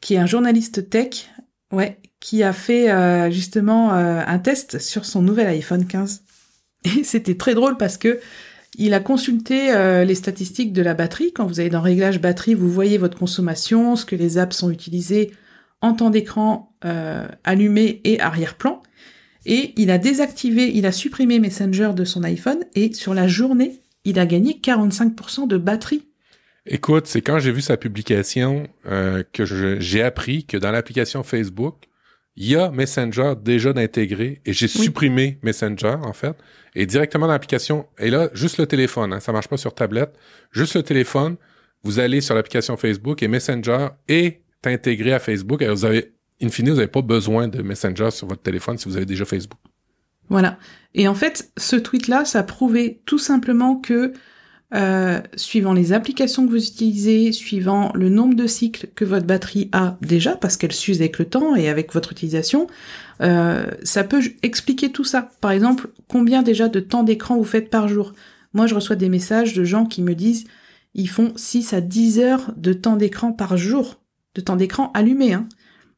qui est un journaliste tech, ouais, qui a fait euh, justement euh, un test sur son nouvel iPhone 15. Et c'était très drôle parce que il a consulté euh, les statistiques de la batterie. Quand vous allez dans Réglage batterie, vous voyez votre consommation, ce que les apps sont utilisées en temps d'écran allumé et arrière-plan. Et il a désactivé, il a supprimé Messenger de son iPhone et sur la journée, il a gagné 45% de batterie. Écoute, c'est quand j'ai vu sa publication euh, que j'ai appris que dans l'application Facebook, il y a Messenger déjà d'intégrer et j'ai supprimé Messenger en fait et directement dans l'application et là juste le téléphone, hein, ça marche pas sur tablette, juste le téléphone, vous allez sur l'application Facebook et Messenger est intégré à Facebook et vous avez in fine vous n'avez pas besoin de Messenger sur votre téléphone si vous avez déjà Facebook. Voilà. Et en fait, ce tweet là, ça prouvait tout simplement que euh, suivant les applications que vous utilisez, suivant le nombre de cycles que votre batterie a déjà, parce qu'elle s'use avec le temps et avec votre utilisation, euh, ça peut expliquer tout ça. Par exemple, combien déjà de temps d'écran vous faites par jour? Moi, je reçois des messages de gens qui me disent ils font 6 à 10 heures de temps d'écran par jour, de temps d'écran allumé. Hein.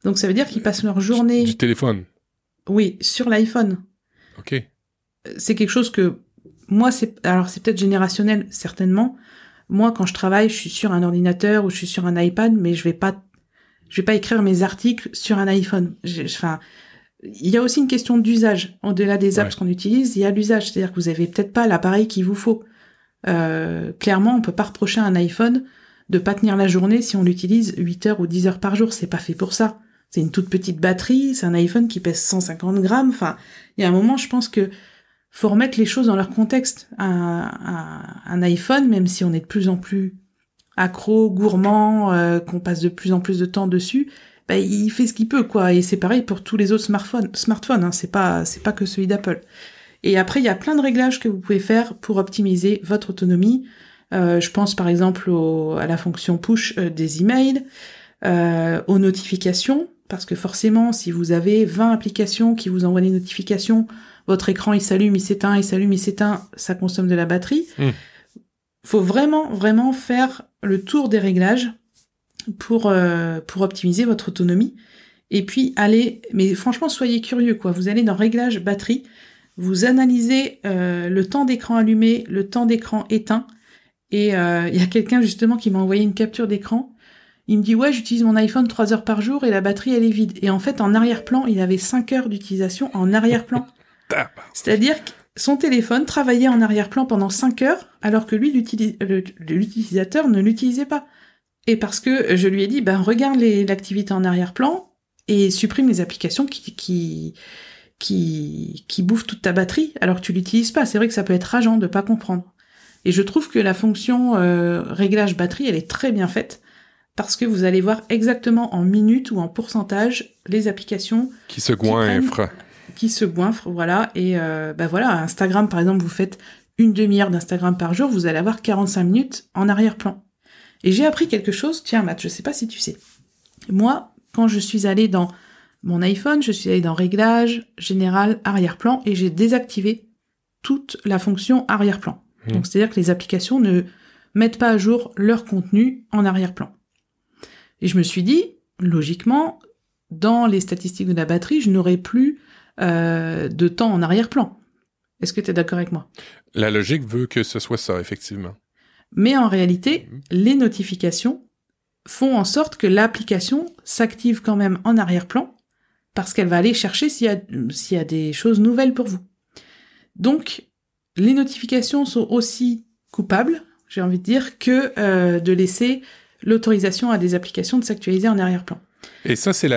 Donc ça veut dire qu'ils passent leur journée... Du téléphone Oui, sur l'iPhone. Ok. C'est quelque chose que moi, c'est alors c'est peut-être générationnel certainement. Moi, quand je travaille, je suis sur un ordinateur ou je suis sur un iPad, mais je vais pas, je vais pas écrire mes articles sur un iPhone. Enfin, il y a aussi une question d'usage. Au-delà des apps qu'on utilise, il y a l'usage. C'est-à-dire que vous avez peut-être pas l'appareil qu'il vous faut. Euh, clairement, on peut pas reprocher à un iPhone de pas tenir la journée si on l'utilise 8 heures ou 10 heures par jour. C'est pas fait pour ça. C'est une toute petite batterie, c'est un iPhone qui pèse 150 grammes. Enfin, il y a un moment, je pense que faut remettre les choses dans leur contexte. Un, iPhone, même si on est de plus en plus accro, gourmand, euh, qu'on passe de plus en plus de temps dessus, bah, il fait ce qu'il peut, quoi. Et c'est pareil pour tous les autres smartphones. Smartphones, hein, c'est pas, c'est pas que celui d'Apple. Et après, il y a plein de réglages que vous pouvez faire pour optimiser votre autonomie. Euh, je pense par exemple à la fonction push euh, des emails, euh, aux notifications, parce que forcément, si vous avez 20 applications qui vous envoient des notifications, votre écran il s'allume, il s'éteint, il s'allume, il s'éteint, ça consomme de la batterie. Il hmm. Faut vraiment, vraiment faire le tour des réglages pour euh, pour optimiser votre autonomie. Et puis allez, mais franchement soyez curieux quoi. Vous allez dans réglages batterie, vous analysez euh, le temps d'écran allumé, le temps d'écran éteint. Et euh, il y a quelqu'un justement qui m'a envoyé une capture d'écran. Il me dit ouais j'utilise mon iPhone 3 heures par jour et la batterie elle est vide. Et en fait en arrière-plan il avait 5 heures d'utilisation en arrière-plan. C'est-à-dire que son téléphone travaillait en arrière-plan pendant 5 heures, alors que lui, l'utilisateur, ne l'utilisait pas. Et parce que je lui ai dit, ben regarde l'activité en arrière-plan et supprime les applications qui, qui, qui, qui bouffent toute ta batterie, alors que tu l'utilises pas. C'est vrai que ça peut être rageant de pas comprendre. Et je trouve que la fonction euh, réglage batterie, elle est très bien faite parce que vous allez voir exactement en minutes ou en pourcentage les applications qui se goinfrent qui se goinfre, voilà. Et euh, bah voilà, Instagram par exemple, vous faites une demi-heure d'Instagram par jour, vous allez avoir 45 minutes en arrière-plan. Et j'ai appris quelque chose, tiens Matt, je sais pas si tu sais. Moi, quand je suis allée dans mon iPhone, je suis allée dans Réglages, Général, Arrière-plan, et j'ai désactivé toute la fonction arrière-plan. Mmh. Donc c'est-à-dire que les applications ne mettent pas à jour leur contenu en arrière-plan. Et je me suis dit, logiquement, dans les statistiques de la batterie, je n'aurai plus euh, de temps en arrière-plan. Est-ce que tu es d'accord avec moi? La logique veut que ce soit ça, effectivement. Mais en réalité, mhm. les notifications font en sorte que l'application s'active quand même en arrière-plan parce qu'elle va aller chercher s'il y, y, a des choses nouvelles pour vous. Donc, les notifications sont aussi coupables, j'ai envie de dire, que euh, de laisser l'autorisation à des applications de s'actualiser en arrière-plan. Et ça, c'est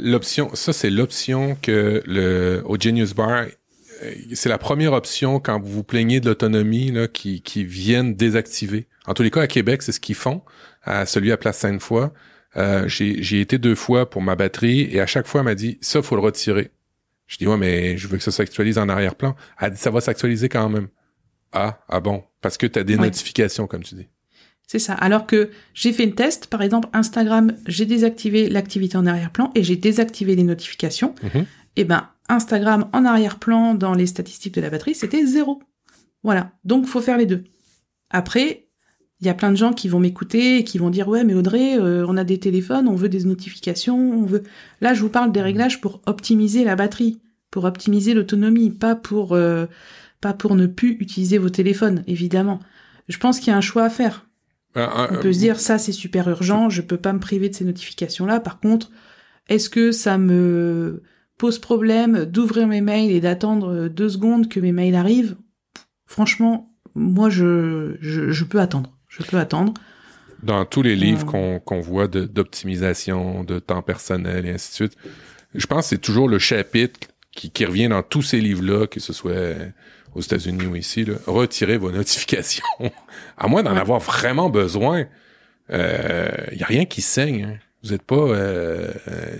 l'option. Ça, c'est l'option que le au Genius Bar, euh, c'est la première option quand vous vous plaignez de l'autonomie là, qui, qui viennent désactiver. En tous les cas, à Québec, c'est ce qu'ils font. À celui à Place Sainte-Foy, euh, j'ai été deux fois pour ma batterie et à chaque fois, elle m'a dit ça, faut le retirer. Je dis ouais, mais je veux que ça s'actualise en arrière-plan. Elle dit ça va s'actualiser quand même. Ah, ah bon, parce que tu as des notifications, comme tu dis. C'est ça. Alors que j'ai fait une test, par exemple Instagram, j'ai désactivé l'activité en arrière-plan et j'ai désactivé les notifications. Mhm. Et eh ben Instagram en arrière-plan dans les statistiques de la batterie, c'était zéro. Voilà. Donc faut faire les deux. Après, il y a plein de gens qui vont m'écouter et qui vont dire ouais mais Audrey, euh, on a des téléphones, on veut des notifications, on veut. Là, je vous parle des réglages pour optimiser la batterie, pour optimiser l'autonomie, pas pour euh, pas pour ne plus utiliser vos téléphones, évidemment. Je pense qu'il y a un choix à faire. Ben, On peut se dire ça c'est super urgent, je peux pas me priver de ces notifications là. Par contre, est-ce que ça me pose problème d'ouvrir mes mails et d'attendre deux secondes que mes mails arrivent? Franchement, moi je, je, peux attendre. Je peux attendre. Dans tous les livres euh. qu'on voit d'optimisation, de, temps personnel et ainsi de suite, je pense que c'est toujours le chapitre qui, qui revient dans tous ces livres-là, que ce soit aux États-Unis ou ici, là, retirez vos notifications. à moins d'en avoir vraiment besoin. Il euh, y a rien qui saigne. Hein. Vous n'êtes pas. Euh,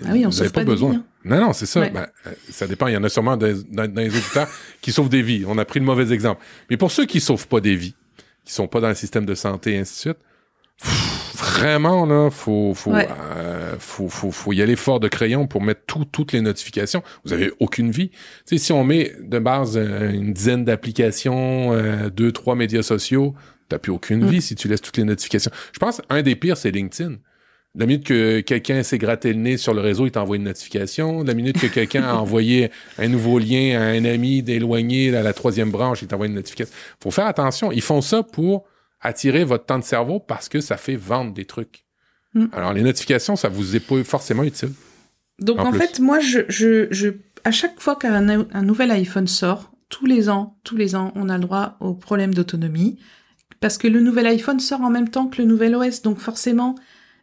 ah oui, on vous n'avez pas, besoin. Hein. Non, non, c'est ça. Ben, euh, ça dépend. Il y en a sûrement dans, les auditeurs qui sauvent des vies. On a pris le mauvais exemple. Mais pour ceux qui sauvent pas des vies, qui sont pas dans le système de santé et ainsi de suite, vraiment là, faut faut, euh, faut, faut faut y aller fort de crayon pour mettre tout, toutes les notifications. Vous avez aucune vie. Tu sais, si on met de base euh, une dizaine d'applications, euh, deux trois médias sociaux, t'as plus aucune vie mm. si tu laisses toutes les notifications. Je pense un des pires c'est LinkedIn. La minute que quelqu'un s'est gratté le nez sur le réseau, il t'envoie une notification. La minute que quelqu'un a envoyé un nouveau lien à un ami d'éloigné à la troisième branche, il t'envoie une notification. Faut faire attention. Ils font ça pour attirer votre temps de cerveau parce que ça fait vendre des trucs. Mm. Alors, les notifications, ça vous est pas forcément utile. Donc, en, fait, moi, je, je, je, à chaque fois qu'un un nouvel iPhone sort, tous les ans, tous les ans, on a le droit au problème d'autonomie. parce que le nouvel iPhone sort en même temps que le nouvel OS, donc forcément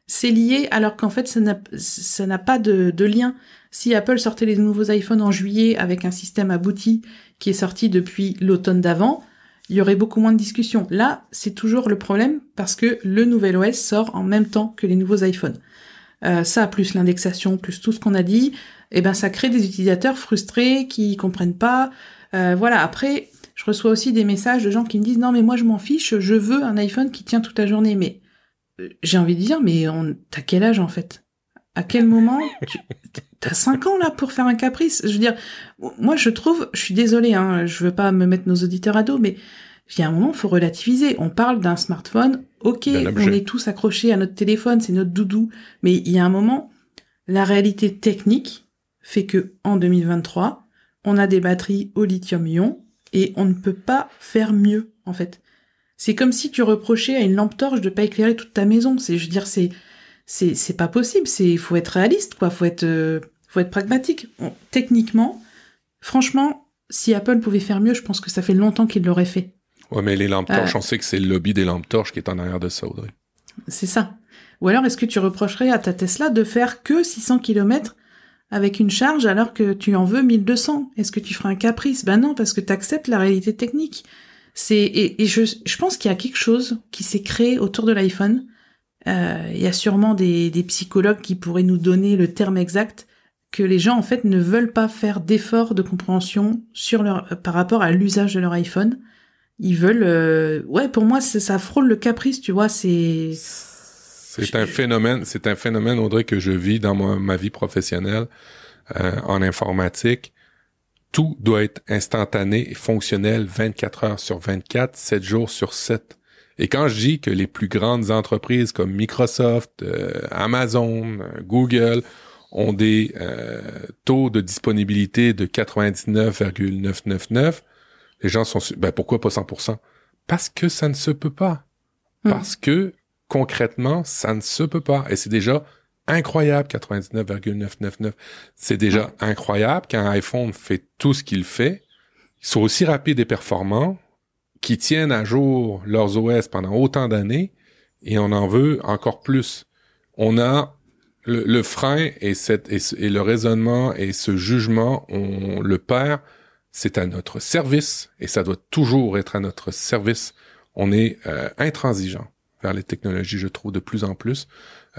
c'est lié, alors qu'en fait ça n'a ça n'a pas de, de lien. Si Apple sortait les nouveaux iPhones en juillet avec un système abouti qui est sorti depuis l'automne d'avant, il y aurait beaucoup moins de discussions. Là, c'est toujours le problème parce que le nouvel OS sort en même temps que les nouveaux iPhones. Euh, ça, plus l'indexation, plus tout ce qu'on a dit, eh ben ça crée des utilisateurs frustrés qui comprennent pas. Euh, voilà. Après, je reçois aussi des messages de gens qui me disent non mais moi je m'en fiche, je veux un iPhone qui tient toute la journée. Mais euh, j'ai envie de dire mais on... t'as quel âge en fait? À quel moment tu... T'as 5 ans là pour faire un caprice? Je veux dire, moi je trouve, je suis désolée, hein, je veux pas me mettre nos auditeurs à dos, mais il y a un moment, faut relativiser. On parle d'un smartphone, ok, on est tous accrochés à notre téléphone, c'est notre doudou, mais il y a un moment, la réalité technique fait que en 2023, on a des batteries au lithium-ion et on ne peut pas faire mieux en fait. C'est comme si tu reprochais à une lampe torche de pas éclairer toute ta maison. C'est, je veux dire, c'est c'est c'est pas possible. C'est faut être réaliste quoi. Faut être euh, faut être pragmatique. techniquement, franchement, si Apple pouvait faire mieux, je pense que ça fait longtemps qu'il l'aurait fait. Ouais, mais les lampes torches, euh. on sait que c'est le lobby des lampes torches qui est en arrière de ça, Audrey. C'est ça. Ou alors, est-ce que tu reprocherais à ta Tesla de faire que 600 km avec une charge alors que tu en veux 1200 Est-ce que tu feras un caprice? Ben non, parce que tu acceptes la réalité technique. C'est et, je, je pense qu'il y a quelque chose qui s'est créé autour de l'iPhone. Euh, il y a sûrement des, psychologues qui pourraient nous donner le terme exact que les gens en fait ne veulent pas faire d'efforts de compréhension leur par rapport à l'usage de leur iPhone. Ils veulent euh, ouais pour moi ça frôle le caprice tu vois c'est c'est un phénomène c'est un phénomène Audrey que je vis dans ma, vie professionnelle euh, en informatique. Tout doit être instantané et fonctionnel 24 heures sur 24 7 jours sur 7 et quand je dis que les plus grandes entreprises comme Microsoft euh, Amazon Google ont des taux de disponibilité de 99,999 les gens sont, ben pourquoi pas 100%? Parce que ça ne se peut pas. Hmm. Parce que concrètement, ça ne se peut pas. Et c'est déjà incroyable, 99,999. C'est déjà incroyable qu'un iPhone fait tout ce qu'il fait. Ils sont aussi rapides et performants, qui tiennent à jour leurs OS pendant autant d'années, et on en veut encore plus. On a le, frein et, cette, et, et, le raisonnement et ce jugement, on le perd c'est à notre service et ça doit toujours être à notre service. On est euh, intransigeant vers les technologies, je trouve, de plus en plus,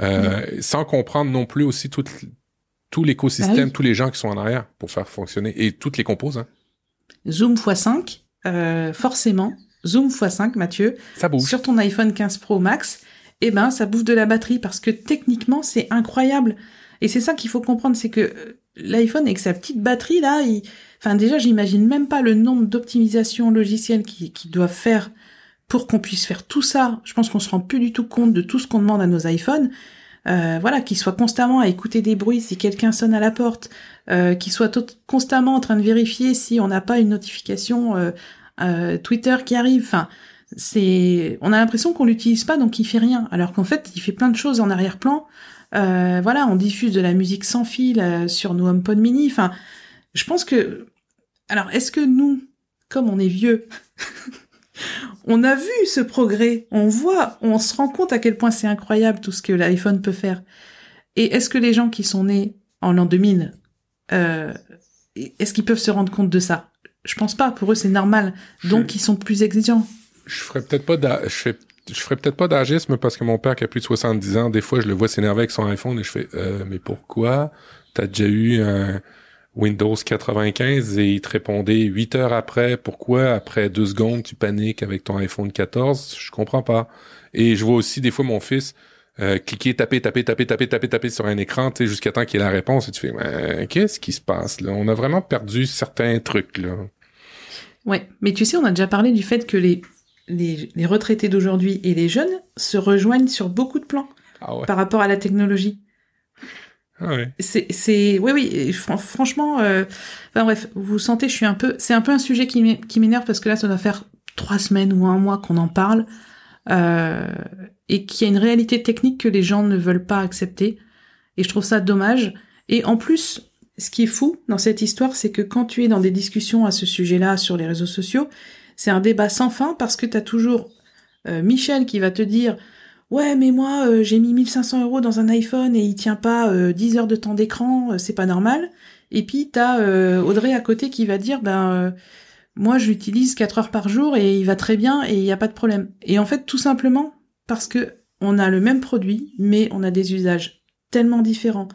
euh, sans comprendre non plus aussi tout, tout l'écosystème, bah tous les gens qui sont en arrière pour faire fonctionner et toutes les composantes. Zoom x5, euh, forcément, Zoom x5, Mathieu, ça sur ton iPhone 15 Pro Max, eh ben, ça bouffe de la batterie parce que techniquement, c'est incroyable. Et c'est ça qu'il faut comprendre, c'est que euh, l'iPhone avec sa petite batterie là, il, Enfin, déjà, j'imagine même pas le nombre d'optimisations logicielles qui, qui doivent faire pour qu'on puisse faire tout ça. Je pense qu'on se rend plus du tout compte de tout ce qu'on demande à nos iPhones. Euh, voilà, qu'ils soient constamment à écouter des bruits si quelqu'un sonne à la porte, euh, qu'ils soient constamment en train de vérifier si on n'a pas une notification euh, euh, Twitter qui arrive. Enfin, c'est, on a l'impression qu'on l'utilise pas donc il fait rien, alors qu'en fait il fait plein de choses en arrière-plan. Voilà, on diffuse de la musique sans fil sur nos HomePod mini. Enfin, je pense que... Alors, est-ce que nous, comme on est vieux, on a vu ce progrès, on voit, on se rend compte à quel point c'est incroyable tout ce que l'iPhone peut faire. Et est-ce que les gens qui sont nés en l'an 2000, euh, est-ce qu'ils peuvent se rendre compte de ça? Je pense pas. Pour eux, c'est normal. Donc, ils sont plus exigeants. Je ferais peut-être pas je fais je ferais peut-être pas d'agisme parce que mon père qui a plus de 70 ans, des fois je le vois s'énerver avec son iPhone et je fais euh, mais pourquoi? T'as déjà eu un, Windows 95 et il te répondait 8 heures après, pourquoi? Après deux secondes tu paniques avec ton iPhone 14 Je comprends pas. Et je vois aussi des fois mon fils euh, cliquer, taper, taper, taper, taper, taper, taper sur un écran, tu sais, jusqu'à temps qu'il ait la réponse et tu fais qu'est-ce qui se passe là? On a vraiment perdu certains trucs là. Ouais, mais tu sais, on a déjà parlé du fait que les les, les retraités d'aujourd'hui et les jeunes se rejoignent sur beaucoup de plans ah par rapport à la technologie. Ah c'est, c'est, oui, oui, franchement, euh... enfin bref, vous sentez, je suis un peu, c'est un peu un sujet qui m'énerve parce que là, ça doit faire trois semaines ou un mois qu'on en parle, euh... et qu'il y a une réalité technique que les gens ne veulent pas accepter, et je trouve ça dommage. Et en plus, ce qui est fou dans cette histoire, c'est que quand tu es dans des discussions à ce sujet-là sur les réseaux sociaux, c'est un débat sans fin parce que tu as toujours Michel qui va te dire Ouais, mais moi, j'ai mis 1500 euros dans un iPhone et il tient pas 10 heures de temps d'écran, c'est pas normal. Et puis, t'as Audrey à côté qui va dire Ben, moi, je l'utilise 4 heures par jour et il va très bien et il n'y a pas de problème. Et en fait, tout simplement parce que on a le même produit, mais on a des usages tellement différents,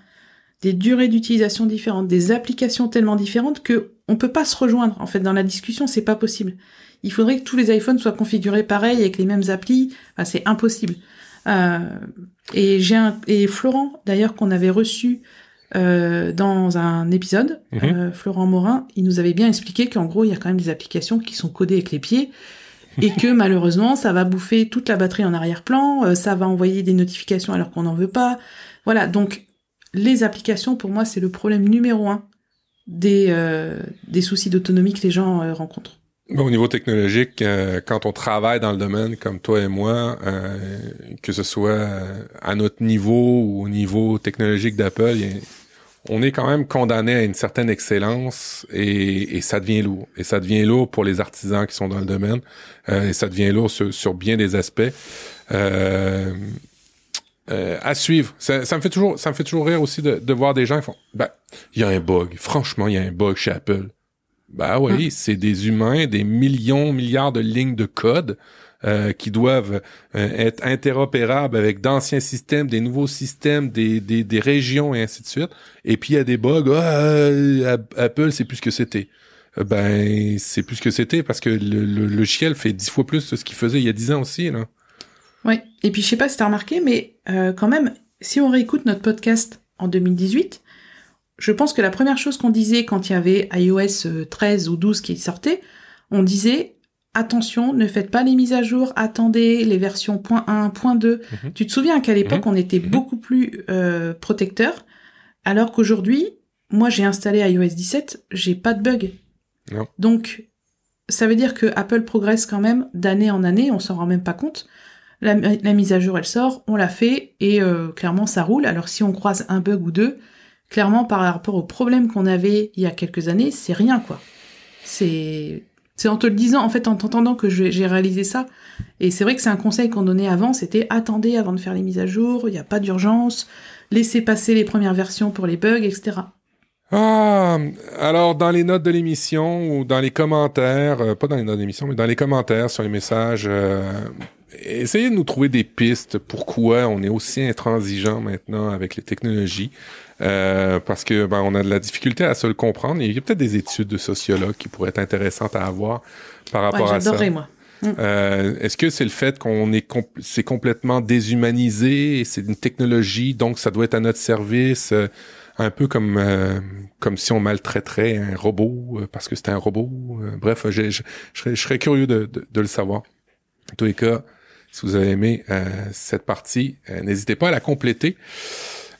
des durées d'utilisation différentes, des applications tellement différentes que on peut pas se rejoindre. En fait, dans la discussion, c'est pas possible. Il faudrait que tous les iPhones soient configurés pareil avec les mêmes applis. c'est impossible. Euh, et j'ai un, et Florent, d'ailleurs, qu'on avait reçu euh, dans un épisode, mhm. euh, Florent Morin, il nous avait bien expliqué qu'en gros, il y a quand même des applications qui sont codées avec les pieds et que malheureusement, ça va bouffer toute la batterie en arrière-plan, euh, ça va envoyer des notifications alors qu'on n'en veut pas. Voilà, donc les applications, pour moi, c'est le problème numéro un des, euh, des soucis d'autonomie que les gens rencontrent. Au niveau technologique, quand on travaille dans le domaine comme toi et moi, que ce soit à notre niveau ou au niveau technologique d'Apple, on est quand même condamné à une certaine excellence et, ça devient lourd. Et ça devient lourd pour les artisans qui sont dans le domaine euh, et ça devient lourd sur, bien des aspects. Euh, euh, à suivre. Ça, ça, me fait toujours, ça me fait toujours rire aussi de, de voir des gens qui font, ben, il y a un bug. Franchement, il y a un bug chez Apple. Bah oui, hum. c'est des humains, des millions, milliards de lignes de code euh, qui doivent euh, être interopérables avec d'anciens systèmes, des nouveaux systèmes, des, des, des, régions et ainsi de suite. Et puis il y a des bugs. Ah, euh, Apple, c'est plus ce que c'était. Ben, c'est plus ce que c'était parce que le, le, logiciel fait dix fois plus de ce qu'il faisait il y a dix ans aussi. Là. Oui. Et puis je sais pas si t'as remarqué, mais quand même, si on réécoute notre podcast en 2018, je pense que la première chose qu'on disait quand il y avait iOS 13 ou 12 qui sortait, on disait attention, ne faites pas les mises à jour, attendez les versions .1, .2. Mhm. Tu te souviens qu'à l'époque, mhm. on était mhm. beaucoup plus euh, protecteur, alors qu'aujourd'hui, moi j'ai installé iOS 17, j'ai pas de bug. Donc, ça veut dire que Apple progresse quand même d'année en année, on s'en rend même pas compte. La, mise à jour, elle sort, on l'a fait, et euh, clairement, ça roule. Alors si on croise un bug ou deux, clairement, par rapport au problème qu'on avait il y a quelques années, c'est rien, quoi. C'est c'est en te le disant, en fait, en t'entendant que j'ai réalisé ça. Et c'est vrai que c'est un conseil qu'on donnait avant, c'était attendez avant de faire les mises à jour, il n'y a pas d'urgence, laissez passer les premières versions pour les bugs, etc. Ah, alors dans les notes de l'émission ou dans les commentaires, euh, pas dans les notes de l'émission, mais dans les commentaires sur les messages, euh, essayez de nous trouver des pistes pourquoi on est aussi intransigeant maintenant avec les technologies. Euh, parce que ben, on a de la difficulté à se le comprendre. Il y a peut-être des études de sociologues qui pourraient être intéressantes à avoir par rapport à ça. moi. Mm. Euh, Est-ce que c'est le fait qu'on est c'est complètement déshumanisé c'est une technologie donc ça doit être à notre service euh, un peu comme euh, comme si on maltraiterait un robot euh, parce que c'était un robot bref je, je, serais, je, serais, curieux de, de, de, le savoir en tous les cas si vous avez aimé cette partie n'hésitez pas à la compléter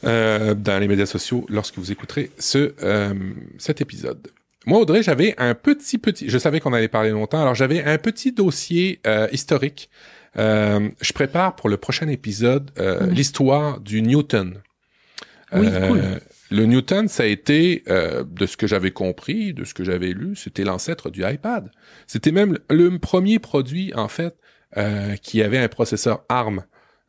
euh, dans les médias sociaux lorsque vous écouterez ce euh, cet épisode. Moi, Audrey, j'avais un petit petit. Je savais qu'on allait parler longtemps, alors j'avais un petit dossier euh, historique. je prépare pour le prochain épisode l'histoire du Newton. Oui, cool. Le Newton, ça a été, de ce que j'avais compris, de ce que j'avais lu, c'était l'ancêtre du iPad. C'était même le premier produit, en fait, qui avait un processeur ARM.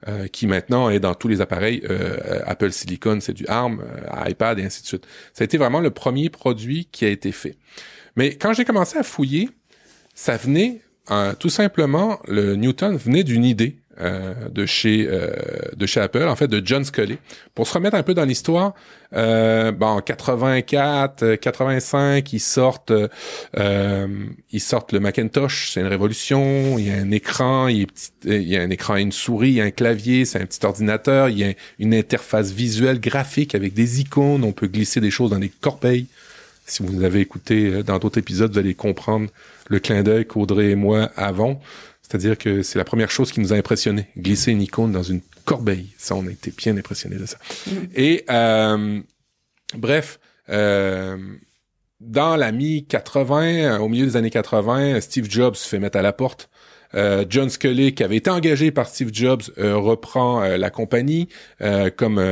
Euh, qui maintenant est dans tous les appareils euh, Apple Silicon, c'est du ARM, euh, iPad et ainsi de suite. Ça a été vraiment le premier produit qui a été fait. Mais quand j'ai commencé à fouiller, ça venait tout simplement, le Newton venait d'une idée euh, de chez euh, de chez Apple, en fait de John Scully. Pour se remettre un peu dans l'histoire, euh, bon, en 84, 85, ils sortent euh, ils sortent le Macintosh, c'est une révolution. Il y a un écran, il y a, il y a un écran et une souris, il y a un clavier, c'est un petit ordinateur, il y a une interface visuelle graphique avec des icônes, on peut glisser des choses dans des corbeilles. Si vous avez écouté dans d'autres épisodes, vous allez comprendre le clin d'œil qu'Audrey et moi avons. C'est-à-dire que c'est la première chose qui nous a impressionné. Glisser une icône dans une corbeille. Ça, on a été bien impressionnés de ça. Mm. Et euh, bref, euh, dans la mi-80, au milieu des années 80, Steve Jobs se fait mettre à la porte. Euh, John Scully, qui avait été engagé par Steve Jobs, reprend la compagnie comme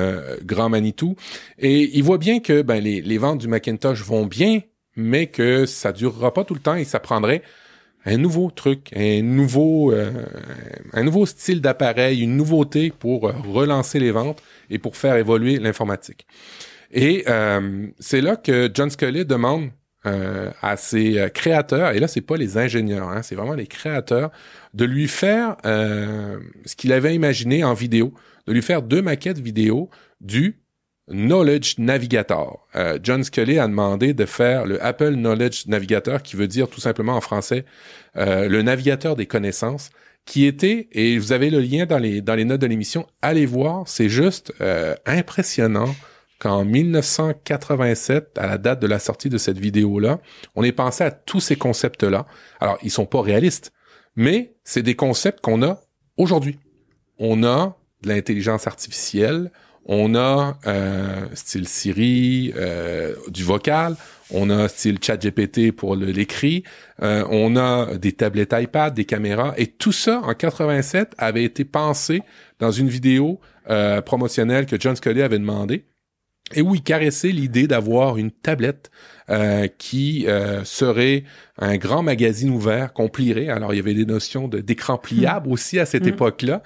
grand Manitou. Et il voit bien que ben, les, les ventes du Macintosh vont bien, mais que ça durera pas tout le temps et ça prendrait un nouveau truc, un nouveau, euh, un nouveau style d'appareil, une nouveauté pour euh, relancer les ventes et pour faire évoluer l'informatique. Et euh, c'est là que John Scully demande à ses créateurs, et là c'est pas les ingénieurs, hein, c'est vraiment les créateurs, de lui faire ce qu'il avait imaginé en vidéo, de lui faire deux maquettes vidéo du Knowledge Navigator. Euh, John Scully a demandé de faire le Apple Knowledge Navigator, qui veut dire tout simplement en français euh, le navigateur des connaissances, qui était, et vous avez le lien dans les, dans les notes de l'émission, allez voir, c'est juste euh, impressionnant qu'en 1987, à la date de la sortie de cette vidéo-là, on ait pensé à tous ces concepts-là. Alors, ils sont pas réalistes, mais c'est des concepts qu'on a aujourd'hui. On a de l'intelligence artificielle, on a euh, style Siri, euh, du vocal, on a style ChatGPT pour l'écrit, euh, on a des tablettes iPad, des caméras, et tout ça en 87 avait été pensé dans une vidéo euh, promotionnelle que John Scully avait demandé et où il caressait l'idée d'avoir une tablette euh, qui euh, serait un grand magazine ouvert qu'on plierait. Alors, il y avait des notions de d'écran pliable hmm. aussi à cette hmm. époque-là,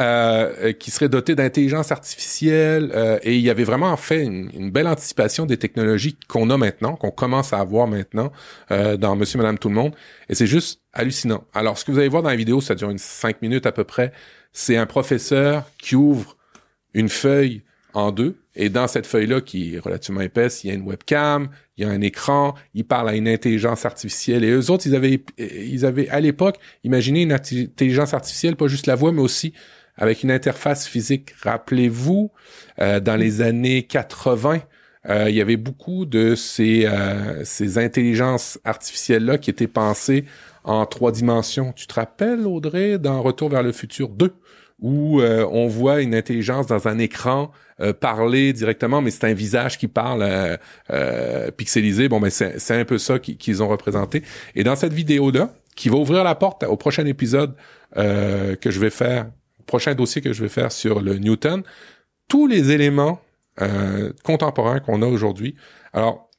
euh, qui serait doté d'intelligence artificielle. et il y avait vraiment fait une, belle anticipation des technologies qu'on a maintenant, qu'on commence à avoir maintenant dans Monsieur, Madame, Tout le monde. Et c'est juste hallucinant. Alors, ce que vous allez voir dans la vidéo, ça dure une cinq minutes à peu près. C'est un professeur qui ouvre une feuille en deux. Et dans cette feuille-là, qui est relativement épaisse, il y a une webcam, il y a un écran, il parle à une intelligence artificielle. Et eux autres, ils avaient, ils avaient à l'époque imaginé une intelligence artificielle, pas juste la voix, mais aussi avec une interface physique. Rappelez-vous, euh, dans les années 80, euh, il y avait beaucoup de ces, euh, ces intelligences artificielles-là qui étaient pensées en trois dimensions. Tu te rappelles, Audrey, dans Retour vers le futur 2, où on voit une intelligence dans un écran euh, parler directement, mais c'est un visage qui parle euh, euh, pixelisé. Bon, mais ben, c'est un peu ça qu'ils ont représenté. Et dans cette vidéo-là, qui va ouvrir la porte au prochain épisode que je vais faire, prochain dossier que je vais faire sur le Newton, tous les éléments contemporains qu'on a aujourd'hui. Alors,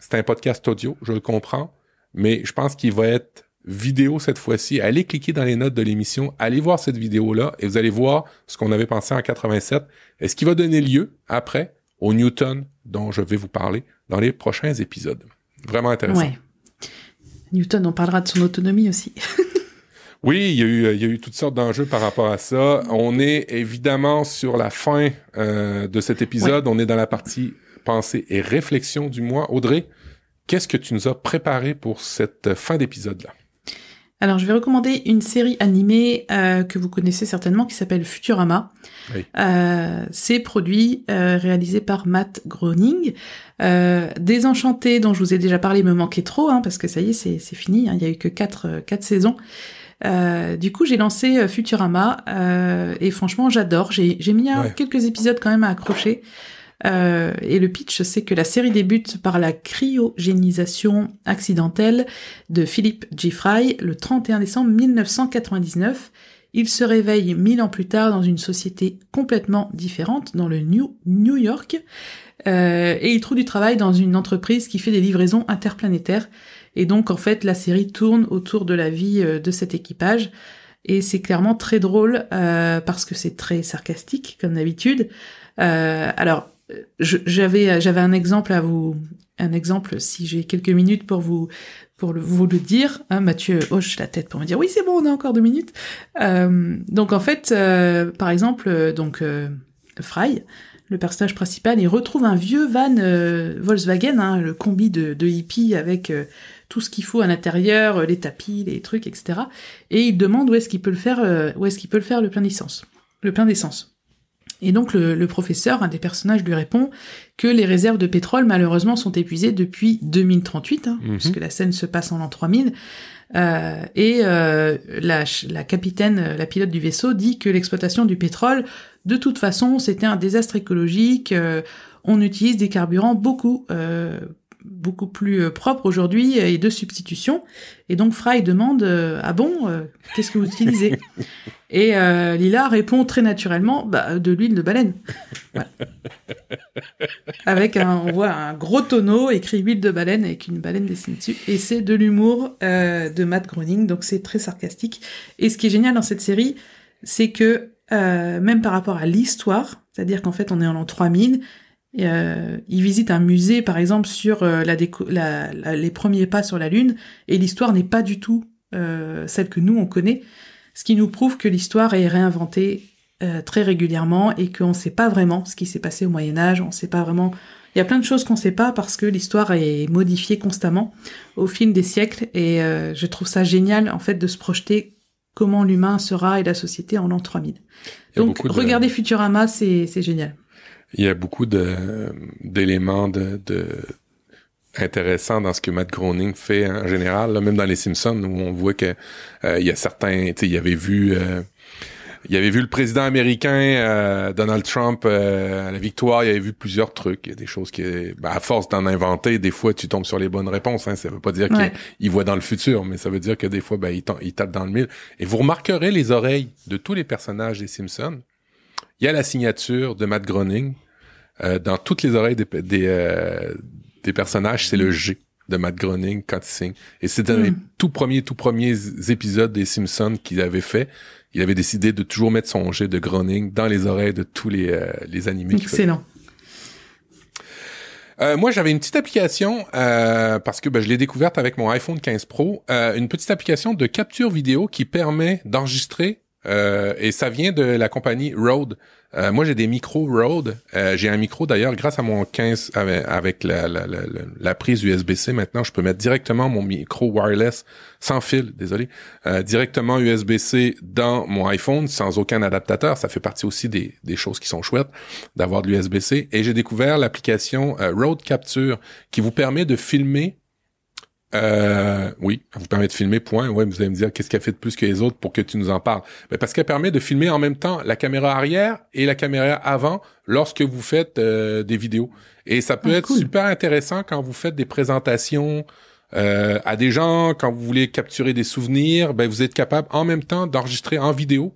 c'est un podcast audio, je le comprends, mais je pense qu'il va être vidéo cette fois-ci. Allez cliquer dans les notes de l'émission, allez voir cette vidéo-là et vous allez voir ce qu'on avait pensé en 87 et ce qui va donner lieu après au Newton dont je vais vous parler dans les prochains épisodes? Vraiment intéressant. Ouais. Newton, on parlera de son autonomie aussi. oui, il y, a eu, il y a eu toutes sortes d'enjeux par rapport à ça. On est évidemment sur la fin euh, de cet épisode. On est dans la partie pensée et réflexion du mois. Audrey, qu'est-ce que tu nous as préparé pour cette fin d'épisode-là? Alors, je vais recommander une série animée euh, que vous connaissez certainement qui s'appelle Futurama. Euh, c'est produit, euh, réalisé par Matt Groening. Désenchanté, dont je vous ai déjà parlé, me manquait trop, hein, parce que ça y est, c'est fini. Hein, il y a eu que quatre, quatre saisons. Du coup, j'ai lancé Futurama et franchement, j'adore. J'ai mis quelques épisodes quand même à accrocher. Euh, et le pitch, c'est que la série débute par la cryogénisation accidentelle de Philip G. Fry le 31 décembre 1999. Il se réveille mille ans plus tard dans une société complètement différente, dans le New, New York, euh, et il trouve du travail dans une entreprise qui fait des livraisons interplanétaires. Et donc, en fait, la série tourne autour de la vie euh, de cet équipage. Et c'est clairement très drôle euh, parce que c'est très sarcastique, comme d'habitude. Euh, alors, j'avais j'avais un exemple à vous un exemple si j'ai quelques minutes pour vous pour le, vous le dire hein, Mathieu hoche la tête pour me dire oui c'est bon on a encore deux minutes euh, donc en fait euh, par exemple euh, donc euh, Fry le personnage principal il retrouve un vieux van euh, Volkswagen hein, le combi de, de hippie avec tout ce qu'il faut à l'intérieur les tapis les trucs etc et il demande où est-ce qu'il peut le faire où est-ce qu'il peut le faire le plein d'essence le plein d'essence et donc le, professeur, un des personnages, lui répond que les réserves de pétrole malheureusement sont épuisées depuis 2038, hein, mhm. puisque la scène se passe en l'an 3000. Euh, et euh, la, la, capitaine, la pilote du vaisseau, dit que l'exploitation du pétrole, de toute façon, c'était un désastre écologique. Euh, on utilise des carburants beaucoup beaucoup plus propre aujourd'hui et de substitution. Et donc Fry demande ah bon qu'est-ce que vous utilisez? Et Lila répond très naturellement bah, de l'huile de baleine. avec un on voit un gros tonneau écrit huile de baleine avec une baleine dessinée dessus et c'est de l'humour de Matt Groening donc c'est très sarcastique. Et ce qui est génial dans cette série c'est que même par rapport à l'histoire, c'est-à-dire qu'en fait on est en l'an 3000 euh, il visite un musée, par exemple, sur euh, la, les premiers pas sur la Lune, et l'histoire n'est pas du tout euh, celle que nous on connaît, ce qui nous prouve que l'histoire est réinventée euh, très régulièrement et qu'on ne sait pas vraiment ce qui s'est passé au Moyen Âge, on ne sait pas vraiment. Il y a plein de choses qu'on ne sait pas parce que l'histoire est modifiée constamment au fil des siècles, et je trouve ça génial en fait de se projeter comment l'humain sera et la société en l'an 3000. Donc, regardez Futurama, c'est génial il y a beaucoup de d'éléments de, de intéressants dans ce que Matt Groening fait en général, là, même dans les Simpsons où on voit que euh, il y a certains, tu sais, il avait vu euh, il avait vu le président américain euh, Donald Trump à la victoire, il avait vu plusieurs trucs, il y a des choses qui ben, à force d'en inventer, des fois tu tombes sur les bonnes réponses hein, ça veut pas dire qu'il voit dans le futur, mais ça veut dire que des fois ben il, il tape dans le mille. Et vous remarquerez les oreilles de tous les personnages des Simpsons. Il y a la signature de Matt Groening euh, dans toutes les oreilles des, des, euh, des personnages, c'est le G de Matt Groening quand il signe. Et c'est dans les hmm. tout premiers, tout premiers épisodes des Simpsons qu'il avait fait. Il avait décidé de toujours mettre son G de Groening dans les oreilles de tous les, euh, les animés. Excellent. Euh, moi, j'avais une petite application euh, parce que ben, je l'ai découverte avec mon iPhone 15 Pro, euh, une petite application de capture vidéo qui permet d'enregistrer et ça vient de la compagnie Rode. Euh, moi, j'ai des micros Rode. Euh, j'ai un micro d'ailleurs, grâce à mon 15 avec, la, prise USB-C. Maintenant, je peux mettre directement mon micro wireless sans fil, désolé, euh, directement USB-C dans mon iPhone sans aucun adaptateur. Ça fait partie aussi des, des choses qui sont chouettes d'avoir de l'USB-C. Et j'ai découvert l'application Rode Capture qui vous permet de filmer euh, oui, elle vous permet de filmer, point. Ouais, vous allez me dire qu'est-ce qu'elle fait de plus que les autres pour que tu nous en parles? Mais parce qu'elle permet de filmer en même temps la caméra arrière et la caméra avant lorsque vous faites euh, des vidéos. Et ça peut ah, être super intéressant quand vous faites des présentations euh, à des gens, quand vous voulez capturer des souvenirs, ben vous êtes capable en même temps d'enregistrer en vidéo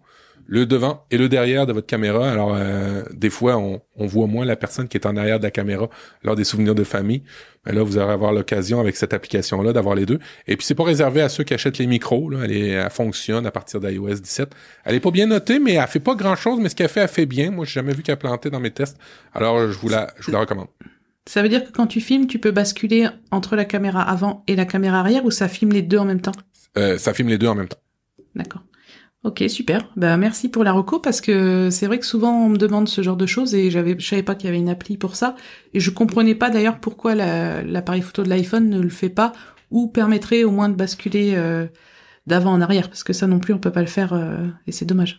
le devant et le derrière de votre caméra. Alors, euh, des fois, on, on, voit moins la personne qui est en arrière de la caméra lors des souvenirs de famille. Mais là, vous allez avoir l'occasion avec cette application-là d'avoir les deux. Et puis, c'est pas réservé à ceux qui achètent les micros. Là. Elle, est, elle fonctionne à partir d'iOS 17. Elle est pas bien notée, mais elle fait pas grand-chose. Mais ce qu'elle fait, elle fait bien. Moi, j'ai jamais vu qu'elle plantait dans mes tests. Alors, je vous la, je vous la recommande. Ça veut dire que quand tu filmes, tu peux basculer entre la caméra avant et la caméra arrière ou ça filme les deux en même temps? Euh, Ça filme les deux en même temps. D'accord. Ok, super. Bah, merci pour la reco parce que c'est vrai que souvent on me demande ce genre de choses et j'avais, je savais pas qu'il y avait une appli pour ça et je comprenais pas d'ailleurs pourquoi l'appareil photo de l'iPhone ne le fait pas ou permettrait au moins de basculer euh, d'avant en arrière parce que ça non plus on peut pas le faire euh, et c'est dommage.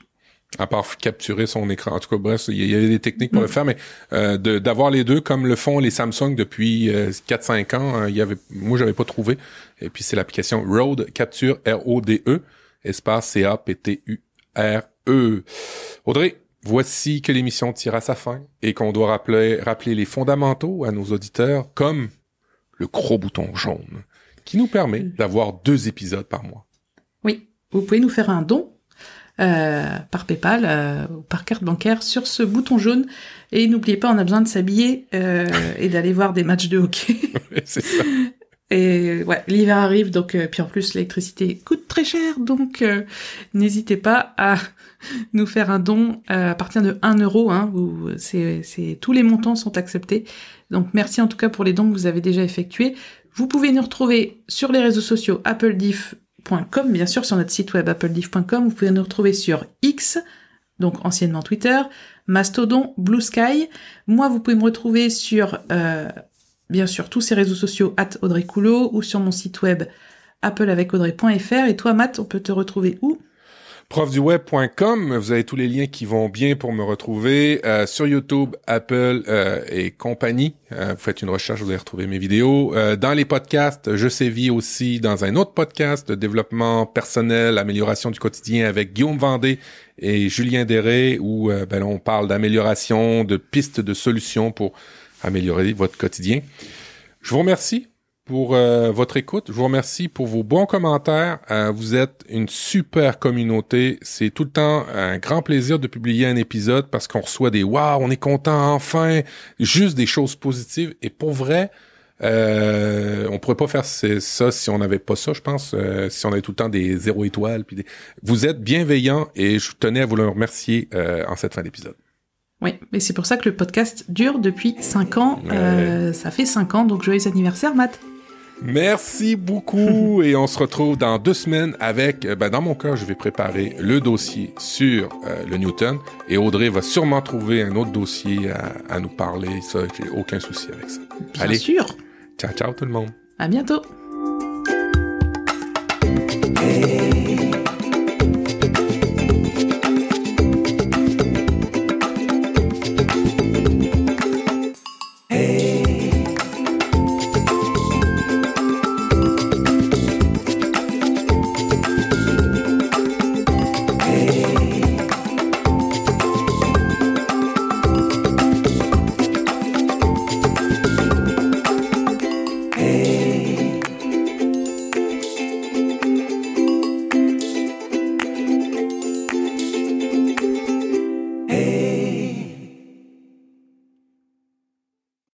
À part capturer son écran. En tout cas, bref, il y avait des techniques pour le mm. faire, mais euh, d'avoir les deux comme le font les Samsung depuis 4-5 ans, il y avait, moi j'avais pas trouvé. Et puis c'est l'application Rode Capture R-O-D-E espace C-A-P-T-U-R-E. Audrey, voici que l'émission tire à sa fin et qu'on doit rappeler, rappeler les fondamentaux à nos auditeurs comme le gros bouton jaune qui nous permet d'avoir deux épisodes par mois. Oui, vous pouvez nous faire un don euh, par PayPal euh, ou par carte bancaire sur ce bouton jaune. Et n'oubliez pas, on a besoin de s'habiller euh, et d'aller voir des matchs de hockey. c'est ça. Et ouais, l'hiver arrive, donc euh, puis en plus l'électricité coûte très cher, donc euh, n'hésitez pas à nous faire un don euh, à partir de 1 euro. Hein, c'est, c'est tous les montants sont acceptés. Donc merci en tout cas pour les dons que vous avez déjà effectués. Vous pouvez nous retrouver sur les réseaux sociaux applediff.com, bien sûr sur notre site web applediff.com. Vous pouvez nous retrouver sur X, donc anciennement Twitter, Mastodon, Blue Sky. Moi, vous pouvez me retrouver sur bien sûr tous ces réseaux sociaux at Audrey Coulot ou sur mon site web appleavec-audrey.fr. Et toi, Matt, on peut te retrouver où? Profduweb.com, vous avez tous les liens qui vont bien pour me retrouver euh, sur YouTube, Apple euh, et compagnie. Euh, vous faites une recherche, vous allez retrouver mes vidéos. dans les podcasts, je sévis aussi dans un autre podcast de développement personnel, amélioration du quotidien avec Guillaume Vendée et Julien Derré, où ben, on parle d'amélioration, de pistes de solutions pour améliorer votre quotidien. Je vous remercie pour euh, votre écoute. Je vous remercie pour vos bons commentaires. Euh, vous êtes une super communauté. C'est tout le temps un grand plaisir de publier un épisode parce qu'on reçoit des waouh, on est content enfin, juste des choses positives. Et pour vrai, euh, on pourrait pas faire ça si on n'avait pas ça, je pense. Euh, si on avait tout le temps des zéro étoiles. Vous êtes bienveillants et je tenais à vous le remercier en cette fin d'épisode. Oui, et c'est pour ça que le podcast dure depuis 5 ans. Euh, ça fait 5 ans, donc joyeux anniversaire, Matt. Merci beaucoup et on se retrouve dans deux semaines avec, euh, ben dans mon cas, je vais préparer le dossier sur euh, le Newton et Audrey va sûrement trouver un autre dossier à, nous parler. Ça, j'ai aucun souci avec ça. Bien Allez. sûr. Ciao, ciao tout le monde. À bientôt.